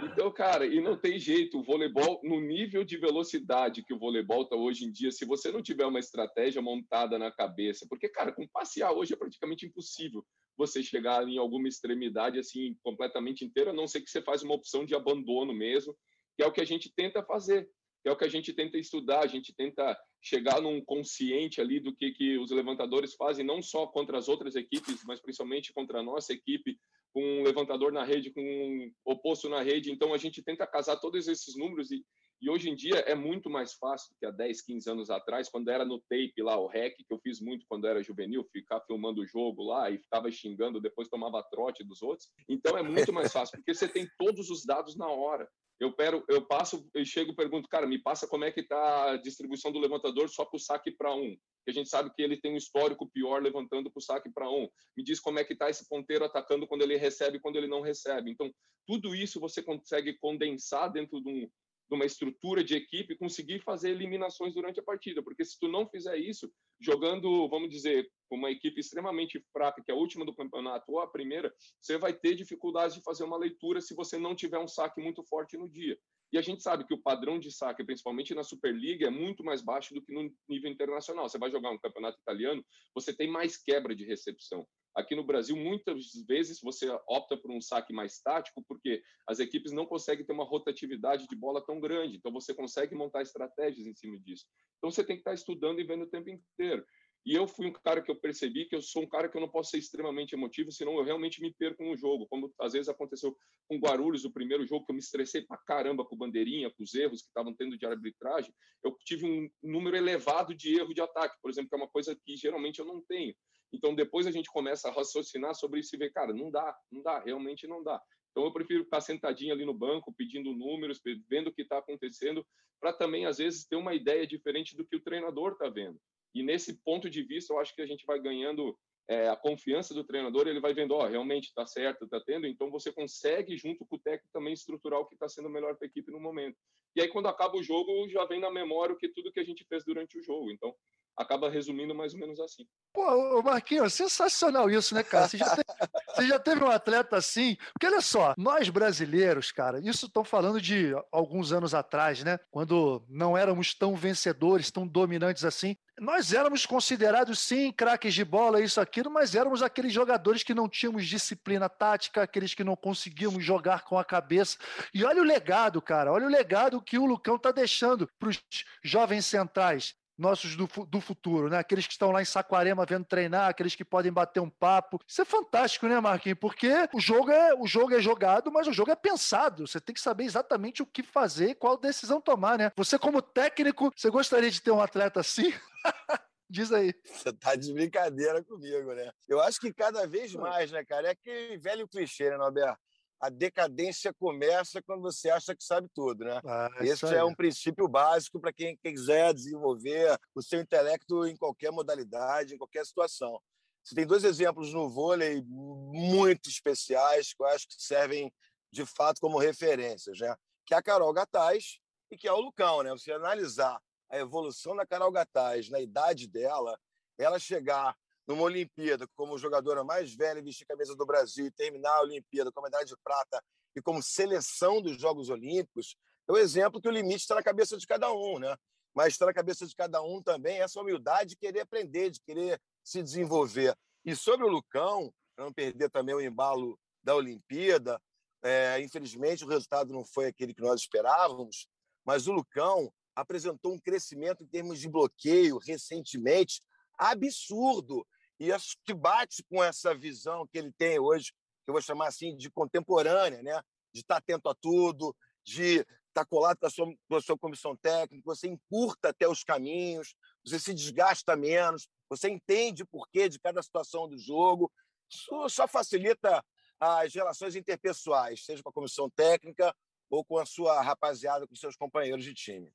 Então, cara, e não tem jeito, o voleibol, no nível de velocidade que o voleibol está hoje em dia, se você não tiver uma estratégia montada na cabeça, porque, cara, com passear hoje é praticamente impossível você chegar em alguma extremidade assim completamente inteira, a não ser que você faz uma opção de abandono mesmo, que é o que a gente tenta fazer, que é o que a gente tenta estudar, a gente tenta chegar num consciente ali do que, que os levantadores fazem, não só contra as outras equipes, mas principalmente contra a nossa equipe, com um levantador na rede, com um oposto na rede. Então a gente tenta casar todos esses números e, E hoje em dia é muito mais fácil que há 10, 15 anos atrás, quando era no tape lá, o rec, que eu fiz muito quando era juvenil, ficar filmando o jogo lá e ficava xingando, depois tomava trote dos outros. Então é muito mais fácil, porque você tem todos os dados na hora. Eu, pego, eu passo, eu chego e pergunto, cara, me passa como é que está a distribuição do levantador só para o saque para um. Que a gente sabe que ele tem um histórico pior levantando para o saque para um. Me diz como é que está esse ponteiro atacando quando ele recebe e quando ele não recebe. Então, tudo isso você consegue condensar dentro de um, de uma estrutura de equipe, conseguir fazer eliminações durante a partida. Porque se tu não fizer isso, jogando, vamos dizer, com uma equipe extremamente fraca, que é a última do campeonato ou a primeira, você vai ter dificuldades de fazer uma leitura se você não tiver um saque muito forte no dia. E a gente sabe que o padrão de saque, principalmente na Superliga, é muito mais baixo do que no nível internacional. Você vai jogar um campeonato italiano, você tem mais quebra de recepção. Aqui no Brasil, muitas vezes você opta por um saque mais tático, porque as equipes não conseguem ter uma rotatividade de bola tão grande. Então, você consegue montar estratégias em cima disso. Então, você tem que estar estudando e vendo o tempo inteiro. E eu fui um cara que eu percebi que eu sou um cara que eu não posso ser extremamente emotivo, senão eu realmente me perco no jogo. Como às vezes aconteceu com Guarulhos, o primeiro jogo que eu me estressei pra caramba com bandeirinha, com os erros que estavam tendo de arbitragem, eu tive um número elevado de erro de ataque, por exemplo, que é uma coisa que geralmente eu não tenho. Então, depois a gente começa a raciocinar sobre isso e ver, cara, não dá, não dá, realmente não dá. Então, eu prefiro ficar sentadinho ali no banco, pedindo números, vendo o que está acontecendo, para também, às vezes, ter uma ideia diferente do que o treinador está vendo. E nesse ponto de vista, eu acho que a gente vai ganhando é, a confiança do treinador, ele vai vendo, ó, oh, realmente está certo, está tendo, então você consegue, junto com o técnico, também estruturar o que está sendo melhor para a equipe no momento. E aí, quando acaba o jogo, já vem na memória o que tudo que a gente fez durante o jogo. Então, acaba resumindo mais ou menos assim. Pô, Marquinhos, sensacional isso, né, cara? Você já, teve, você já teve um atleta assim? Porque olha só, nós brasileiros, cara, isso estão falando de alguns anos atrás, né? Quando não éramos tão vencedores, tão dominantes assim. Nós éramos considerados, sim, craques de bola, isso, aquilo, mas éramos aqueles jogadores que não tínhamos disciplina tática, aqueles que não conseguíamos jogar com a cabeça. E olha o legado, cara, olha o legado que o Lucão tá deixando para os jovens centrais nossos do, do futuro, né? Aqueles que estão lá em Saquarema vendo treinar, aqueles que podem bater um papo. Isso é fantástico, né, Marquinhos? Porque o jogo é o jogo é jogado, mas o jogo é pensado. Você tem que saber exatamente o que fazer e qual decisão tomar, né? Você como técnico, você gostaria de ter um atleta assim? Diz aí. Você tá de brincadeira comigo, né? Eu acho que cada vez mais, né, cara? É aquele velho clichê, né, Norberto? A decadência começa quando você acha que sabe tudo, né? Ah, Esse é um princípio básico para quem quiser desenvolver o seu intelecto em qualquer modalidade, em qualquer situação. Você tem dois exemplos no vôlei muito especiais que eu acho que servem de fato como referências, né? Que é a Carol Gataz e que é o Lucão, né? Você analisar a evolução da Carol Gataz na idade dela, ela chegar numa Olimpíada como jogadora mais velha vestir camisa do Brasil e terminar a Olimpíada com a medalha de prata e como seleção dos Jogos Olímpicos, é o um exemplo que o limite está na cabeça de cada um, né? Mas está na cabeça de cada um também essa humildade de querer aprender, de querer se desenvolver. E sobre o Lucão, para não perder também o embalo da Olimpíada, é, infelizmente o resultado não foi aquele que nós esperávamos, mas o Lucão apresentou um crescimento em termos de bloqueio recentemente absurdo. E acho que bate com essa visão que ele tem hoje, que eu vou chamar assim de contemporânea, né? de estar atento a tudo, de estar colado com a sua, com a sua comissão técnica, você encurta até os caminhos, você se desgasta menos, você entende o porquê de cada situação do jogo. Isso só facilita as relações interpessoais, seja com a comissão técnica ou com a sua rapaziada, com seus companheiros de time.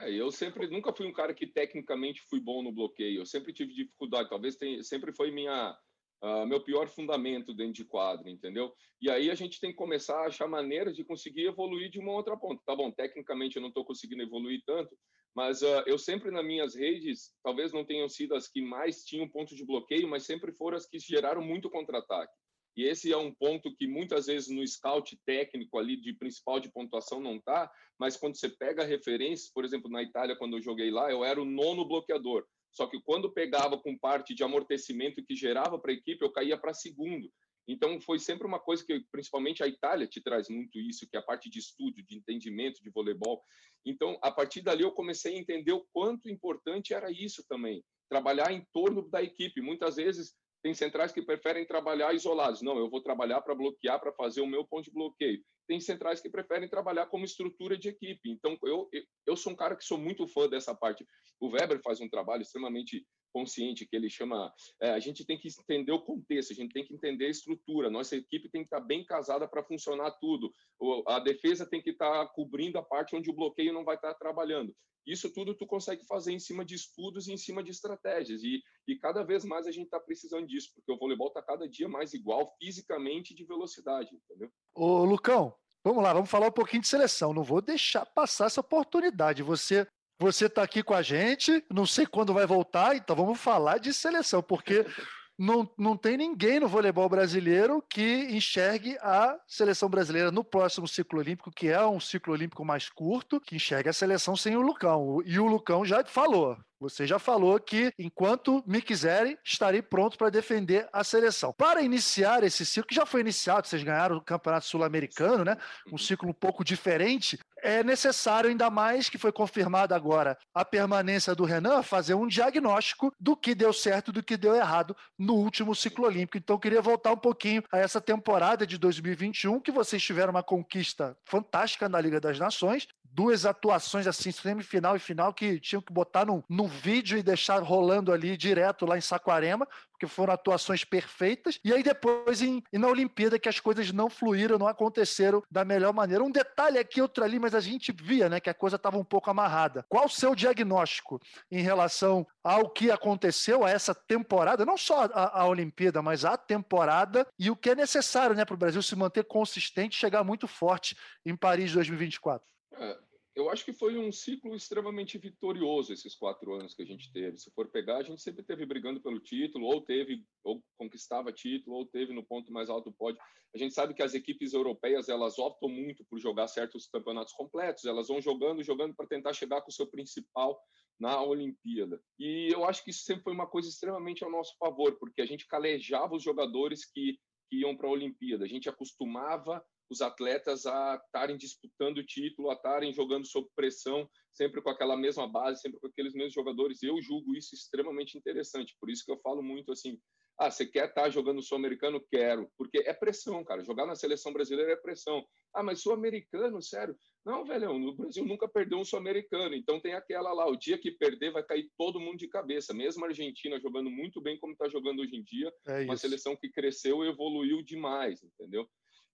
É, eu sempre nunca fui um cara que tecnicamente fui bom no bloqueio. Eu sempre tive dificuldade. Talvez tenha, sempre foi minha uh, meu pior fundamento dentro de quadro, entendeu? E aí a gente tem que começar a achar maneiras de conseguir evoluir de uma outra ponta. Tá bom, tecnicamente eu não estou conseguindo evoluir tanto, mas uh, eu sempre nas minhas redes, talvez não tenham sido as que mais tinham ponto de bloqueio, mas sempre foram as que geraram muito contra-ataque. E esse é um ponto que muitas vezes no scout técnico ali de principal de pontuação não tá, mas quando você pega referências, por exemplo, na Itália quando eu joguei lá, eu era o nono bloqueador. Só que quando pegava com parte de amortecimento que gerava para a equipe, eu caía para segundo. Então foi sempre uma coisa que principalmente a Itália te traz muito isso, que é a parte de estudo, de entendimento de voleibol. Então, a partir dali eu comecei a entender o quanto importante era isso também, trabalhar em torno da equipe. Muitas vezes Tem centrais que preferem trabalhar isolados. Não, eu vou trabalhar para bloquear, para fazer o meu ponto de bloqueio. Tem centrais que preferem trabalhar como estrutura de equipe. Então, eu, eu sou um cara que sou muito fã dessa parte. O Weber faz um trabalho extremamente consciente que ele chama. É, a gente tem que entender o contexto, a gente tem que entender a estrutura. Nossa equipe tem que estar bem casada para funcionar tudo. O, a defesa tem que estar cobrindo a parte onde o bloqueio não vai estar trabalhando. Isso tudo tu consegue fazer em cima de estudos e em cima de estratégias. E, e cada vez mais a gente está precisando disso, porque o voleibol está cada dia mais igual fisicamente de velocidade, entendeu? Ô, Lucão, vamos lá, vamos falar um pouquinho de seleção. Não vou deixar passar essa oportunidade. Você você está aqui com a gente, não sei quando vai voltar, então vamos falar de seleção, porque não, não tem ninguém no voleibol brasileiro que enxergue a seleção brasileira no próximo ciclo olímpico, que é um ciclo olímpico mais curto, que enxergue a seleção sem o Lucão. E o Lucão já falou, você já falou que, enquanto me quiserem, estarei pronto para defender a seleção. Para iniciar esse ciclo, que já foi iniciado, vocês ganharam o Campeonato Sul-Americano, né? Um ciclo um pouco diferente é necessário, ainda mais que foi confirmada agora a permanência do Renan, fazer um diagnóstico do que deu certo do que deu errado no último ciclo olímpico. Então, queria voltar um pouquinho a essa temporada de 2021, que vocês tiveram uma conquista fantástica na Liga das Nações, duas atuações assim, semifinal e final, que tinham que botar num, num vídeo e deixar rolando ali direto lá em Saquarema, porque foram atuações perfeitas. E aí depois, em, na Olimpíada, que as coisas não fluíram, não aconteceram da melhor maneira. Um detalhe aqui, outro ali, mas a gente via né, que a coisa estava um pouco amarrada. Qual o seu diagnóstico em relação ao que aconteceu a essa temporada, não só a, a Olimpíada, mas a temporada, e o que é necessário né, para o Brasil se manter consistente e chegar muito forte em Paris 2024? É, eu acho que foi um ciclo extremamente vitorioso esses quatro anos que a gente teve. Se for pegar, a gente sempre teve brigando pelo título, ou teve, ou conquistava título, ou teve no ponto mais alto do pódio. A gente sabe que as equipes europeias elas optam muito por jogar certos campeonatos completos. Elas vão jogando, jogando para tentar chegar com o seu principal na Olimpíada. E eu acho que isso sempre foi uma coisa extremamente ao nosso favor, porque a gente calejava os jogadores que, que iam para a Olimpíada. A gente acostumava os atletas a estarem disputando o título, a estarem jogando sob pressão, sempre com aquela mesma base, sempre com aqueles mesmos jogadores. Eu julgo isso extremamente interessante. Por isso que eu falo muito assim: ah, você quer estar jogando o sul-americano? Quero. Porque é pressão, cara. Jogar na seleção brasileira é pressão. Ah, mas sul-americano, sério? Não, velhão, no Brasil nunca perdeu um sul-americano. Então tem aquela lá: o dia que perder vai cair todo mundo de cabeça. Mesmo a Argentina jogando muito bem como está jogando hoje em dia, é uma seleção que cresceu e evoluiu demais, entendeu?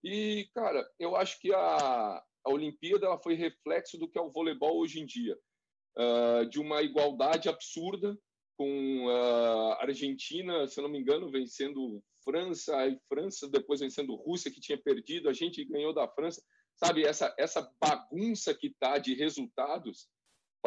E, cara, eu acho que a, a Olimpíada ela foi reflexo do que é o voleibol hoje em dia. Uh, de uma igualdade absurda, com a Argentina, se não me engano, vencendo França, e França depois vencendo Rússia, que tinha perdido, a gente ganhou da França. Sabe, essa, essa bagunça que tá de resultados.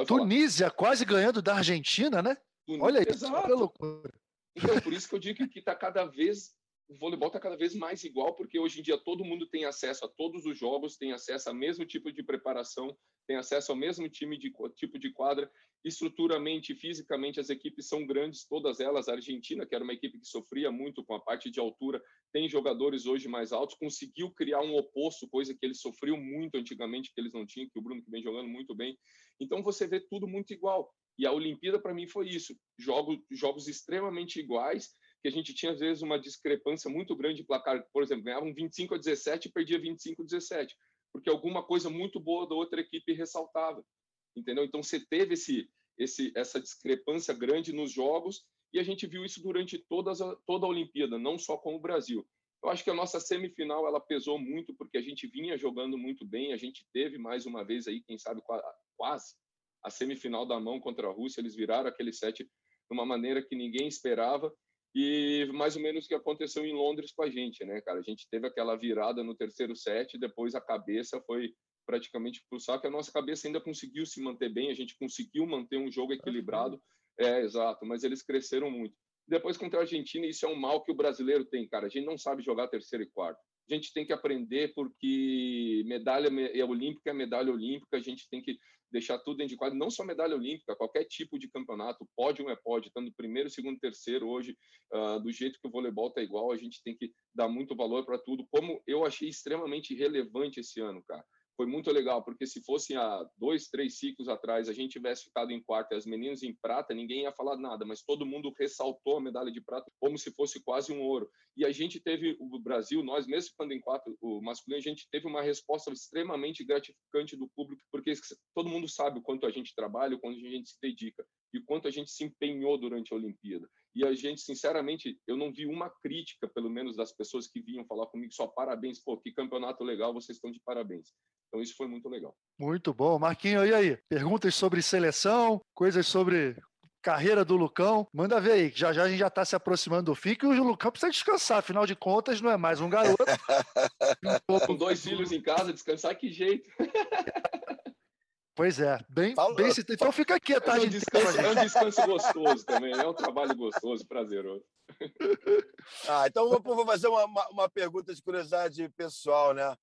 Tunísia falar. quase ganhando da Argentina, né? Tunísia, Olha isso, que loucura. Então, por isso que eu digo que está cada vez o voleibol está cada vez mais igual, porque hoje em dia todo mundo tem acesso a todos os jogos, tem acesso ao mesmo tipo de preparação, tem acesso ao mesmo time de tipo de quadra. Estruturamente, fisicamente, as equipes são grandes, todas elas. A Argentina, que era uma equipe que sofria muito com a parte de altura, tem jogadores hoje mais altos, conseguiu criar um oposto, coisa que eles sofriam muito antigamente, que eles não tinham, que o Bruno que vem jogando muito bem. Então você vê tudo muito igual. E a Olimpíada, para mim, foi isso: jogos, jogos extremamente iguais que a gente tinha, às vezes, uma discrepância muito grande de placar. Por exemplo, ganhavam 25 a 17 e perdia 25 a 17, porque alguma coisa muito boa da outra equipe ressaltava. Entendeu? Então, você teve esse, esse, essa discrepância grande nos jogos e a gente viu isso durante todas a, toda a Olimpíada, não só com o Brasil. Eu acho que a nossa semifinal ela pesou muito porque a gente vinha jogando muito bem, a gente teve mais uma vez aí, quem sabe quase a semifinal da mão contra a Rússia, eles viraram aquele set de uma maneira que ninguém esperava e mais ou menos o que aconteceu em Londres com a gente, né, cara? A gente teve aquela virada no terceiro set, depois a cabeça foi praticamente pro saco. A nossa cabeça ainda conseguiu se manter bem, a gente conseguiu manter um jogo equilibrado. É, exato, mas eles cresceram muito. Depois contra a Argentina, isso é um mal que o brasileiro tem, cara. A gente não sabe jogar terceiro e quarto. A gente tem que aprender porque medalha é olímpica é medalha olímpica, a gente tem que deixar tudo dentro de quadro, não só medalha olímpica, qualquer tipo de campeonato, pódio é pódio, estando primeiro, segundo, terceiro hoje, uh, do jeito que o voleibol está igual, a gente tem que dar muito valor para tudo, como eu achei extremamente relevante esse ano, cara. Foi muito legal, porque se fosse há dois, três ciclos atrás, a gente tivesse ficado em quarto e as meninas em prata, ninguém ia falar nada, mas todo mundo ressaltou a medalha de prata como se fosse quase um ouro. E a gente teve, o Brasil, nós mesmo ficando em quarto, o masculino, a gente teve uma resposta extremamente gratificante do público, porque todo mundo sabe o quanto a gente trabalha, o quanto a gente se dedica e quanto a gente se empenhou durante a Olimpíada. E a gente, sinceramente, eu não vi uma crítica, pelo menos das pessoas que vinham falar comigo, só parabéns, pô, que campeonato legal, vocês estão de parabéns. Então isso foi muito legal. Muito bom. Marquinho, e aí? Perguntas sobre seleção, coisas sobre carreira do Lucão. Manda ver aí, que já já a gente já está se aproximando do fim, que o Lucão precisa descansar, afinal de contas, não é mais um garoto. Com dois filhos em casa, descansar que jeito. Pois é, bem, bem então fica aqui a tarde. É um, descanso, é um descanso gostoso também, é um trabalho gostoso, prazeroso. Ah, então vou, vou fazer uma, uma pergunta de curiosidade pessoal, né?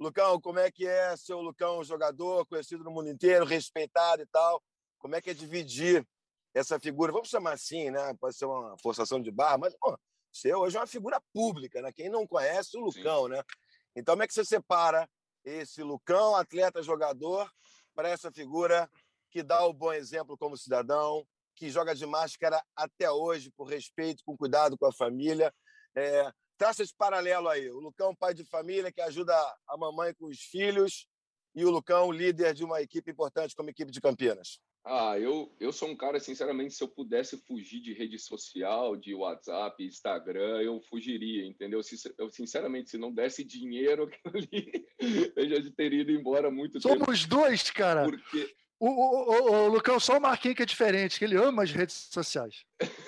Lucão, como é que é ser o Lucão jogador, conhecido no mundo inteiro, respeitado e tal? Como é que é dividir essa figura? Vamos chamar assim, né? Pode ser uma forçação de barra, mas pô, você hoje é uma figura pública, né? Quem não conhece o Lucão, Sim. né? Então, como é que você separa esse Lucão, atleta jogador, para essa figura que dá o bom exemplo como cidadão, que joga de máscara até hoje por respeito, com cuidado com a família? É, traça esse paralelo aí. O Lucão, pai de família, que ajuda a mamãe com os filhos, e o Lucão, líder de uma equipe importante como a equipe de Campinas. Ah, eu, eu sou um cara, sinceramente, se eu pudesse fugir de rede social, de WhatsApp, Instagram, eu fugiria, entendeu? Eu, sinceramente, se não desse dinheiro ali, eu já teria ido embora muito Somos tempo. Somos dois, cara. Porque... O, o, o, o Lucão, só o Marquinhos que é diferente, que ele ama as redes sociais.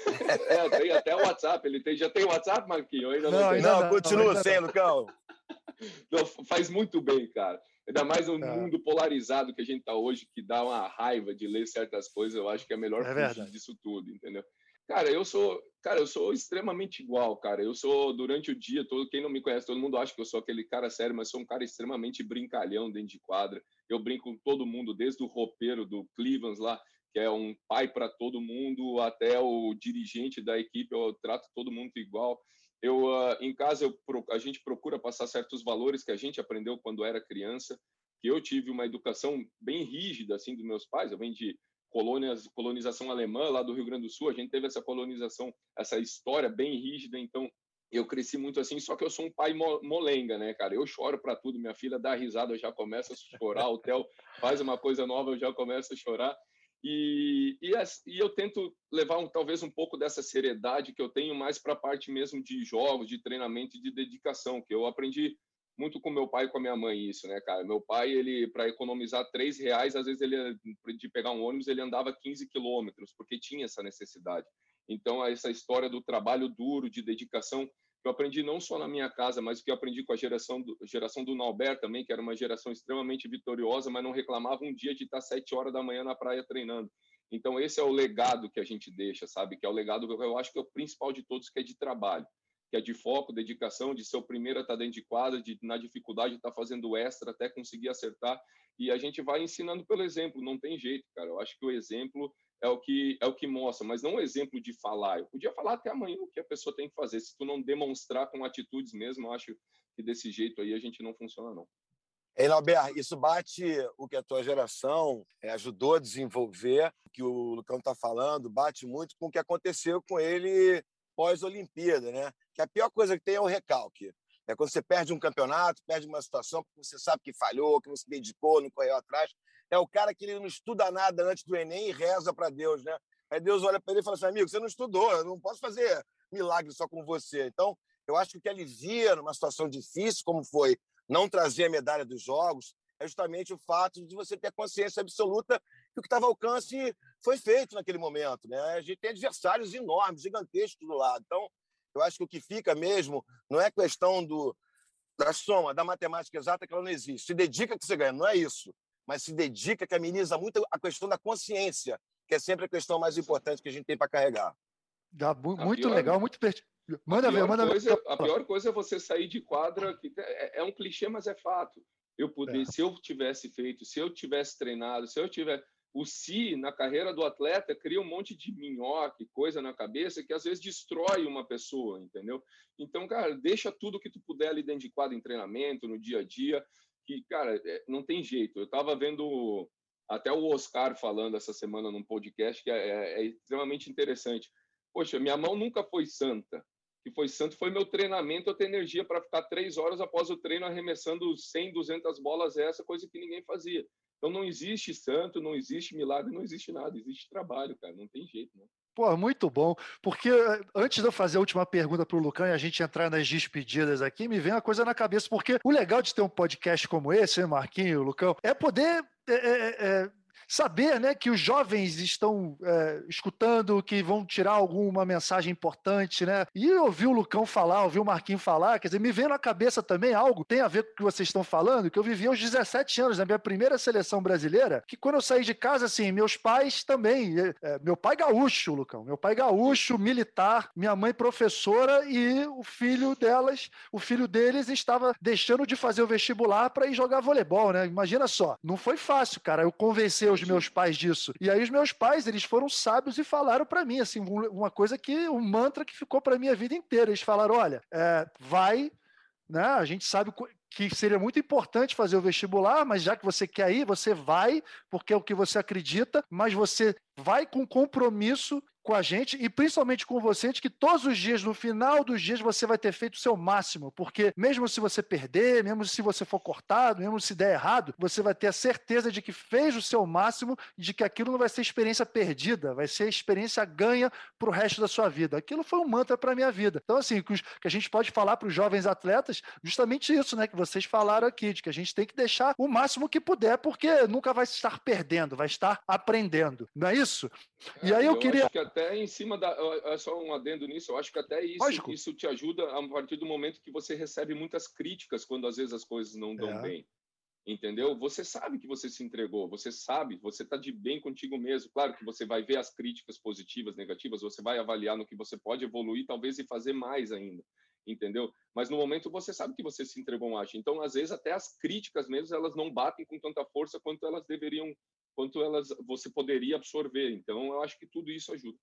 É, tem até o WhatsApp. Ele tem, já tem o WhatsApp, Marquinhos? Ainda não, não, tem. não, não continua sem, Lucão. Não, faz muito bem, cara. Ainda mais no é. mundo polarizado que a gente está hoje, que dá uma raiva de ler certas coisas, eu acho que é melhor é fugir disso tudo, entendeu? Cara, eu sou, cara, eu sou extremamente igual, cara. Eu sou durante o dia todo, quem não me conhece, todo mundo acha que eu sou aquele cara sério, mas sou um cara extremamente brincalhão dentro de quadra. Eu brinco com todo mundo, desde o roupeiro do Cleveland lá, que é um pai para todo mundo, até o dirigente da equipe, eu trato todo mundo igual. Eu uh, em casa eu, a gente procura passar certos valores que a gente aprendeu quando era criança, que eu tive uma educação bem rígida assim dos meus pais. Eu venho de colônias, colonização alemã lá do Rio Grande do Sul. A gente teve essa colonização, essa história bem rígida. Então eu cresci muito assim, só que eu sou um pai molenga, né, cara? Eu choro para tudo. Minha filha dá risada, eu já começo a chorar. O Theo faz uma coisa nova, eu já começo a chorar. E, e, e, eu tento levar um, talvez um pouco dessa seriedade que eu tenho mais para a parte mesmo de jogos, de treinamento e de dedicação, que eu aprendi muito com meu pai e com a minha mãe isso, né, cara? Meu pai, ele para economizar três reais, às vezes ele de pegar um ônibus ele andava 15 quilômetros porque tinha essa necessidade. Então essa história do trabalho duro, de dedicação, eu aprendi não só na minha casa, mas que eu aprendi com a geração do, geração do Nauber também, que era uma geração extremamente vitoriosa, mas não reclamava um dia de estar sete horas da manhã na praia treinando. Então esse é o legado que a gente deixa, sabe? Que é o legado eu acho que é o principal de todos, que é de trabalho, que é de foco, dedicação, de ser o primeiro a estar dentro de quadra, de na dificuldade estar fazendo extra até conseguir acertar. E a gente vai ensinando pelo exemplo, não tem jeito, cara. Eu acho que o exemplo é o que é o que mostra, mas não um exemplo de falar. Eu podia falar até amanhã o que a pessoa tem que fazer. Se tu não demonstrar com atitudes mesmo, eu acho que desse jeito aí a gente não funciona não. Ei, Albert, isso bate o que a tua geração é, ajudou a desenvolver, que o Lucão está falando, bate muito com o que aconteceu com ele pós-Olimpíada, né? Que a pior coisa que tem é o recalque. É quando você perde um campeonato, perde uma situação que você sabe que falhou, que não se dedicou, não correu atrás é o cara que ele não estuda nada antes do Enem e reza para Deus, né? Aí Deus olha para ele e fala assim: amigo, você não estudou, eu não posso fazer milagre só com você. Então, eu acho que o que alivia numa situação difícil, como foi não trazer a medalha dos Jogos, é justamente o fato de você ter consciência absoluta que o que estava ao alcance foi feito naquele momento. Né? A gente tem adversários enormes, gigantescos do lado. Então, eu acho que o que fica mesmo não é questão do, da soma, da matemática exata, que ela não existe. Se dedica que você ganha, não é isso mas se dedica, que ameniza muito a questão da consciência, que é sempre a questão mais importante que a gente tem para carregar. Dá, muito pior, legal, muito pertinente. Manda ver, manda coisa, ver. A pior coisa é você sair de quadra, que é, é um clichê, mas é fato. Eu poder, é. se eu tivesse feito, se eu tivesse treinado, se eu tiver o si na carreira do atleta cria um monte de minhoca, coisa na cabeça que às vezes destrói uma pessoa, entendeu? Então, cara, deixa tudo que tu puder ali dentro de quadro em treinamento, no dia a dia, que, cara, é, não tem jeito. Eu estava vendo até o Oscar falando essa semana num podcast que é, é, é extremamente interessante. Poxa, minha mão nunca foi santa. Que foi santo foi meu treinamento, eu ter energia para ficar três horas após o treino arremessando 100, 200 bolas, é essa coisa que ninguém fazia. Então não existe santo, não existe milagre, não existe nada, existe trabalho, cara, não tem jeito, né? Pô, muito bom. Porque eh, antes de eu fazer a última pergunta para o Lucão e a gente entrar nas despedidas aqui, me vem uma coisa na cabeça. Porque o legal de ter um podcast como esse, né, Marquinho, Lucão, é poder é, é, é, saber né, que os jovens estão é, escutando, que vão tirar alguma mensagem importante, né? E ouvir o Lucão falar, ouvir o Marquinho falar, quer dizer, me vem na cabeça também algo, tem a ver com o que vocês estão falando, que eu vivi aos 17 anos, na minha primeira seleção brasileira, que quando eu saí de casa, assim, meus pais também, é, meu pai gaúcho, Lucão, meu pai gaúcho, militar, minha mãe professora e o filho delas, o filho deles estava deixando de fazer o vestibular para ir jogar voleibol, né? Imagina só, não foi fácil, cara, eu convencer os meus pais disso. E aí os meus pais, eles foram sábios e falaram para mim, assim, uma coisa que, um mantra que ficou para mim a vida inteira. Eles falaram, olha, é, vai, né? A gente sabe que seria muito importante fazer o vestibular, mas já que você quer ir, você vai, porque é o que você acredita, mas você vai com compromisso com a gente e principalmente com você de que todos os dias, no final dos dias, você vai ter feito o seu máximo, porque mesmo se você perder, mesmo se você for cortado, mesmo se der errado, você vai ter a certeza de que fez o seu máximo e de que aquilo não vai ser experiência perdida, vai ser experiência ganha para o resto da sua vida. Aquilo foi um mantra para a minha vida. Então, assim, que a gente pode falar para os jovens atletas, justamente isso, né, que vocês falaram aqui, de que a gente tem que deixar o máximo que puder, porque nunca vai estar perdendo, vai estar aprendendo. Não é isso? E aí eu, eu queria até em cima da. É só um adendo nisso, eu acho que até isso, isso te ajuda a partir do momento que você recebe muitas críticas quando às vezes as coisas não dão é. bem. Entendeu? Você sabe que você se entregou, você sabe, você está de bem contigo mesmo. Claro que você vai ver as críticas positivas, negativas, você vai avaliar no que você pode evoluir, talvez e fazer mais ainda entendeu? Mas no momento você sabe que você se entregou um acho. Então, às vezes, até as críticas mesmo, elas não batem com tanta força quanto elas deveriam quanto elas você poderia absorver. Então, eu acho que tudo isso ajuda.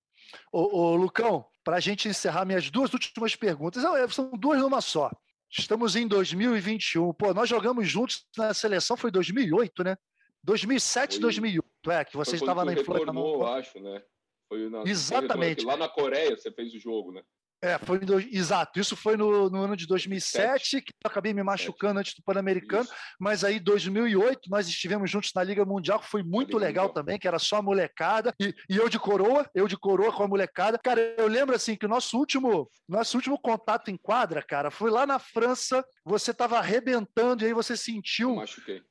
Ô, ô Lucão, para a gente encerrar minhas duas últimas perguntas, são duas numa só. Estamos em 2021. Pô, nós jogamos juntos na seleção, foi 2008, né? 2007, foi, 2008, é, que você estava na Influência. Eu acho, né? Foi na, Exatamente. Lá na Coreia você fez o jogo, né? É, foi do... exato. Isso foi no, no ano de 2007, Sete. que eu acabei me machucando antes do Pan-Americano, mas aí 2008 nós estivemos juntos na Liga Mundial, que foi muito legal Mundial. também, que era só molecada, e, e, eu de coroa, eu de coroa com a molecada. Cara, eu lembro assim que o nosso último, nosso último contato em quadra, cara, foi lá na França, você estava arrebentando e aí você sentiu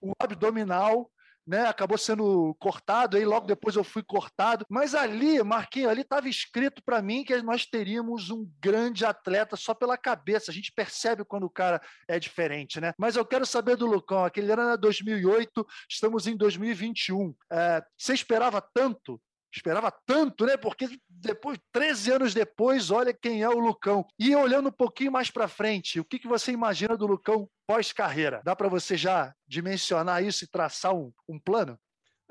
o abdominal, né? Acabou sendo cortado, aí logo depois eu fui cortado. Mas ali, Marquinhos, ali estava escrito para mim que nós teríamos um grande atleta só pela cabeça. A gente percebe quando o cara é diferente, né? Mas eu quero saber do Lucão. Aquele ano era 2008, estamos em 2021. É, você esperava tanto esperava tanto, né? Porque depois, 13 anos depois, olha quem é o Lucão. E olhando um pouquinho mais para frente, o que, que você imagina do Lucão pós-carreira? Dá para você já dimensionar isso e traçar um, um plano?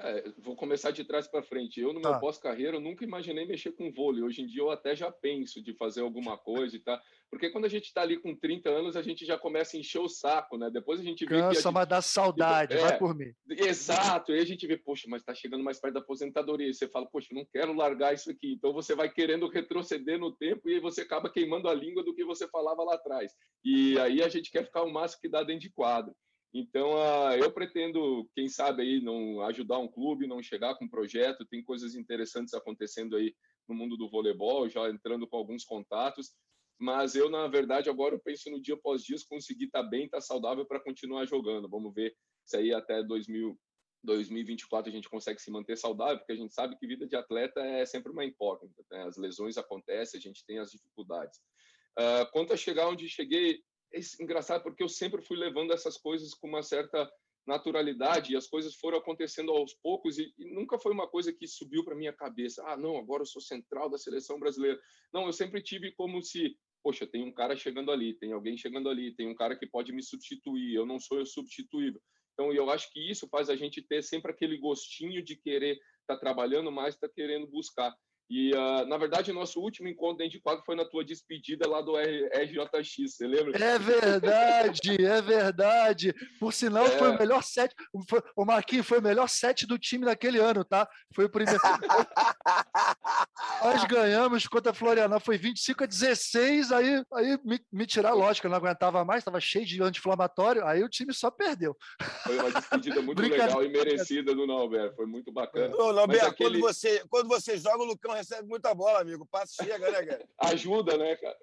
É, vou começar de trás para frente. Eu, no tá. meu pós-carreira, eu nunca imaginei mexer com vôlei. Hoje em dia, eu até já penso de fazer alguma coisa e tal. Porque quando a gente está ali com 30 anos, a gente já começa a encher o saco, né? Depois a gente vê Cansa, que. Cansa, mas dá saudade, é, vai por mim. Exato. E aí a gente vê, poxa, mas está chegando mais perto da aposentadoria. E você fala, poxa, não quero largar isso aqui. Então você vai querendo retroceder no tempo e aí você acaba queimando a língua do que você falava lá atrás. E aí a gente quer ficar o máximo que dá dentro de quadro. Então, uh, eu pretendo, quem sabe aí, não ajudar um clube, não chegar com um projeto. Tem coisas interessantes acontecendo aí no mundo do voleibol, já entrando com alguns contatos. Mas eu, na verdade, agora eu penso no dia após dia conseguir estar tá bem, estar tá saudável para continuar jogando. Vamos ver se aí até 2000, 2024 a gente consegue se manter saudável, porque a gente sabe que vida de atleta é sempre uma incógnita. Né? As lesões acontecem, a gente tem as dificuldades. Uh, quanto a chegar onde cheguei, é engraçado porque eu sempre fui levando essas coisas com uma certa naturalidade e as coisas foram acontecendo aos poucos e, e nunca foi uma coisa que subiu para minha cabeça. Ah, não, agora eu sou central da seleção brasileira. Não, eu sempre tive como se, poxa, tem um cara chegando ali, tem alguém chegando ali, tem um cara que pode me substituir, eu não sou eu substituível. Então, eu acho que isso faz a gente ter sempre aquele gostinho de querer estar tá trabalhando mais, estar tá querendo buscar. E, uh, na verdade, o nosso último encontro dentro de quadro foi na tua despedida lá do RJX, você lembra? É verdade, é verdade. Por sinal, é. foi o melhor set. o Marquinhos foi o melhor set do time naquele ano, tá? Foi o primeiro. Nós ganhamos contra a Florianópolis, foi 25 a 16. Aí, aí me, me tirar, lógico, eu não aguentava mais, estava cheio de anti-inflamatório. Aí o time só perdeu. Foi uma despedida muito legal e merecida do Norberto. Foi muito bacana. Ô, Norberto, aquele... quando, você, quando você joga, o Lucão recebe muita bola, amigo. O passe chega, né, cara? Ajuda, né, cara?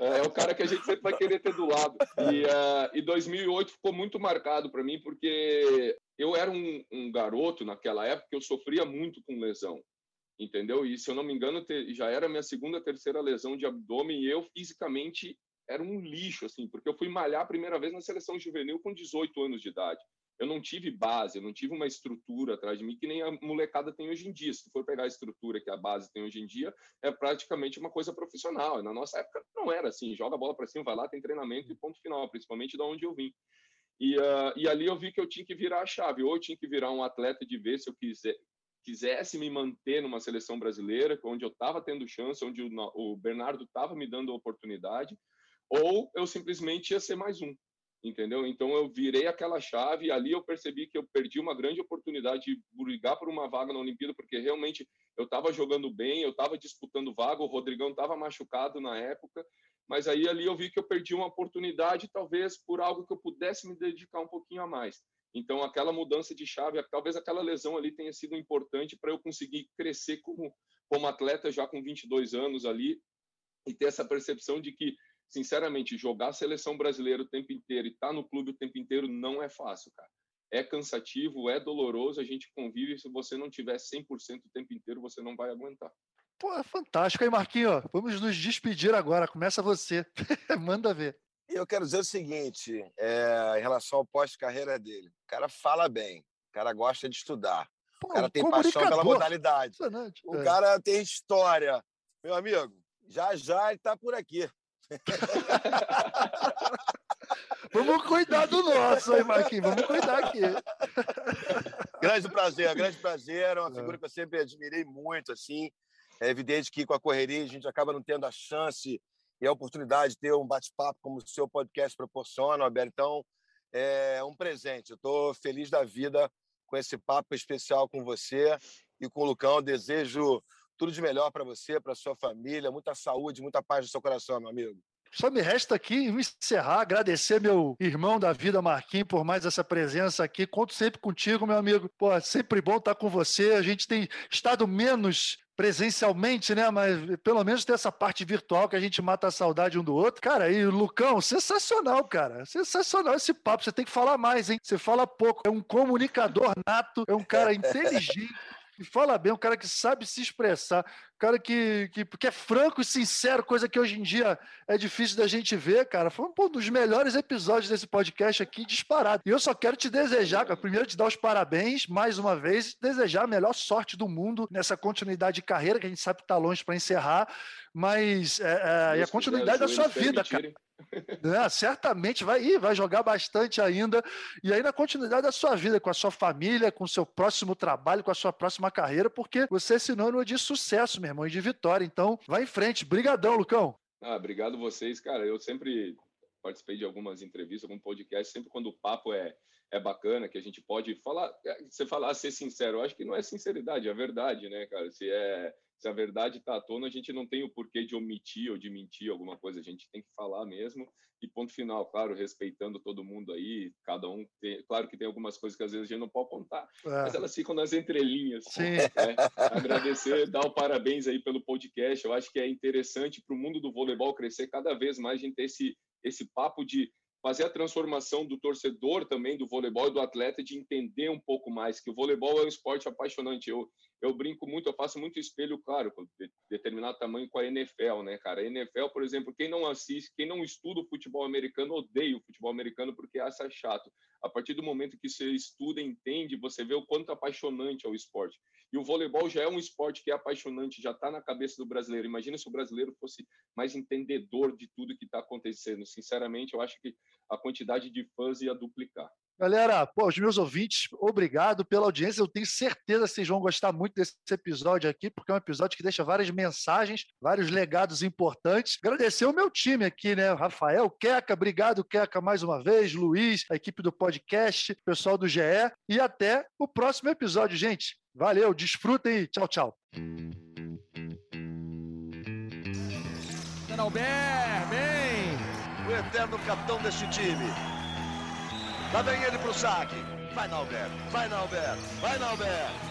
É, é o cara que a gente sempre vai querer ter do lado. E, uh, e 2008 ficou muito marcado para mim, porque eu era um, um, garoto naquela época eu sofria muito com lesão, entendeu? E se eu não me engano, já era minha segunda, terceira lesão de abdômen e eu fisicamente era um lixo, assim, porque eu fui malhar a primeira vez na seleção juvenil com 18 anos de idade eu não tive base, eu não tive uma estrutura atrás de mim que nem a molecada tem hoje em dia. Se for pegar a estrutura que a base tem hoje em dia, é praticamente uma coisa profissional. Na nossa época não era assim, joga a bola para cima, vai lá, tem treinamento e ponto final, principalmente da onde eu vim. E, uh, e ali eu vi que eu tinha que virar a chave, ou eu tinha que virar um atleta de ver se eu quiser, quisesse me manter numa seleção brasileira, onde eu estava tendo chance, onde o, o Bernardo estava me dando oportunidade, ou eu simplesmente ia ser mais um entendeu? Então eu virei aquela chave e ali eu percebi que eu perdi uma grande oportunidade de brigar por uma vaga na Olimpíada, porque realmente eu estava jogando bem, eu estava disputando vaga, o Rodrigão estava machucado na época, mas aí ali eu vi que eu perdi uma oportunidade, talvez por algo que eu pudesse me dedicar um pouquinho a mais. Então aquela mudança de chave, talvez aquela lesão ali tenha sido importante para eu conseguir crescer como como atleta já com 22 anos ali e ter essa percepção de que sinceramente, jogar a seleção brasileira o tempo inteiro e estar tá no clube o tempo inteiro não é fácil, cara. É cansativo, é doloroso, a gente convive. Se você não tiver 100% o tempo inteiro, você não vai aguentar. Pô, é fantástico. Aí, Marquinhos, vamos nos despedir agora. Começa você. Manda ver. E eu quero dizer o seguinte, é, em relação ao pós-carreira dele. O cara fala bem, o cara gosta de estudar, Pô, o cara tem paixão pela modalidade, o é. cara tem história. Meu amigo, já já ele está por aqui. Vamos cuidar do nosso aí, Marquinhos. Vamos cuidar aqui. grande prazer, grande prazer. É uma figura que eu sempre admirei muito, assim. É evidente que com a correria a gente acaba não tendo a chance e a oportunidade de ter um bate-papo como o seu podcast proporciona, Alberto. Então, é um presente. Eu estou feliz da vida com esse papo especial com você e com o Lucão. Desejo tudo de melhor para você, para sua família, muita saúde, muita paz no seu coração, meu amigo. Só me resta aqui encerrar, agradecer meu irmão da vida, Marquinhos, por mais essa presença aqui. Conto sempre contigo, meu amigo. Pô, é sempre bom estar com você. A gente tem estado menos presencialmente, né? Mas pelo menos tem essa parte virtual que a gente mata a saudade um do outro. Cara, e Lucão, sensacional, cara. Sensacional esse papo. Você tem que falar mais, hein? Você fala pouco. É um comunicador nato, é um cara inteligente e fala bem, um cara que sabe se expressar, cara que, que, que é franco e sincero, coisa que hoje em dia é difícil da gente ver, cara. Foi um dos melhores episódios desse podcast aqui, disparado. E eu só quero te desejar, cara, primeiro te dar os parabéns, mais uma vez, desejar a melhor sorte do mundo nessa continuidade de carreira, que a gente sabe que está longe para encerrar, mas é, é, e a continuidade da sua vida, cara. É, certamente vai ir, vai jogar bastante ainda. E aí, na continuidade da sua vida, com a sua família, com o seu próximo trabalho, com a sua próxima carreira, porque você é sinônimo de sucesso, meu irmão, e de vitória. Então, vai em frente. Brigadão, Lucão. Ah, obrigado vocês, cara. Eu sempre participei de algumas entrevistas, algum podcast, sempre quando o papo é, é bacana, que a gente pode falar, é, você falar, ser sincero, eu acho que não é sinceridade, é verdade, né, cara? Se é se a verdade está à tona, a gente não tem o porquê de omitir ou de mentir alguma coisa, a gente tem que falar mesmo. E ponto final, claro, respeitando todo mundo aí, cada um tem, claro que tem algumas coisas que às vezes a gente não pode contar, é. mas elas ficam nas entrelinhas. Sim. Né? Agradecer, dar o parabéns aí pelo podcast. Eu acho que é interessante para o mundo do voleibol crescer cada vez mais, a gente ter esse, esse papo de fazer a transformação do torcedor também do voleibol e do atleta de entender um pouco mais que o voleibol é um esporte apaixonante. Eu eu brinco muito, eu faço muito espelho, claro, de determinado tamanho com a NFL, né, cara? A NFL, por exemplo, quem não assiste, quem não estuda o futebol americano, odeia o futebol americano porque acha chato. A partir do momento que você estuda, entende, você vê o quanto apaixonante é o esporte. E o voleibol já é um esporte que é apaixonante, já está na cabeça do brasileiro. Imagina se o brasileiro fosse mais entendedor de tudo que está acontecendo. Sinceramente, eu acho que a quantidade de fãs ia duplicar. Galera, pô, os meus ouvintes, obrigado pela audiência. Eu tenho certeza que vocês vão gostar muito desse episódio aqui, porque é um episódio que deixa várias mensagens, vários legados importantes. Agradecer o meu time aqui, né? Rafael, Queca, obrigado, Queca, mais uma vez, Luiz, a equipe do podcast, pessoal do GE. E até o próximo episódio, gente. Valeu, desfrutem e tchau, tchau. Albert, bem! O eterno capitão deste time. Lá vem ele pro saque. Vai, Nalber. Vai, Nalber. Vai, Nalber.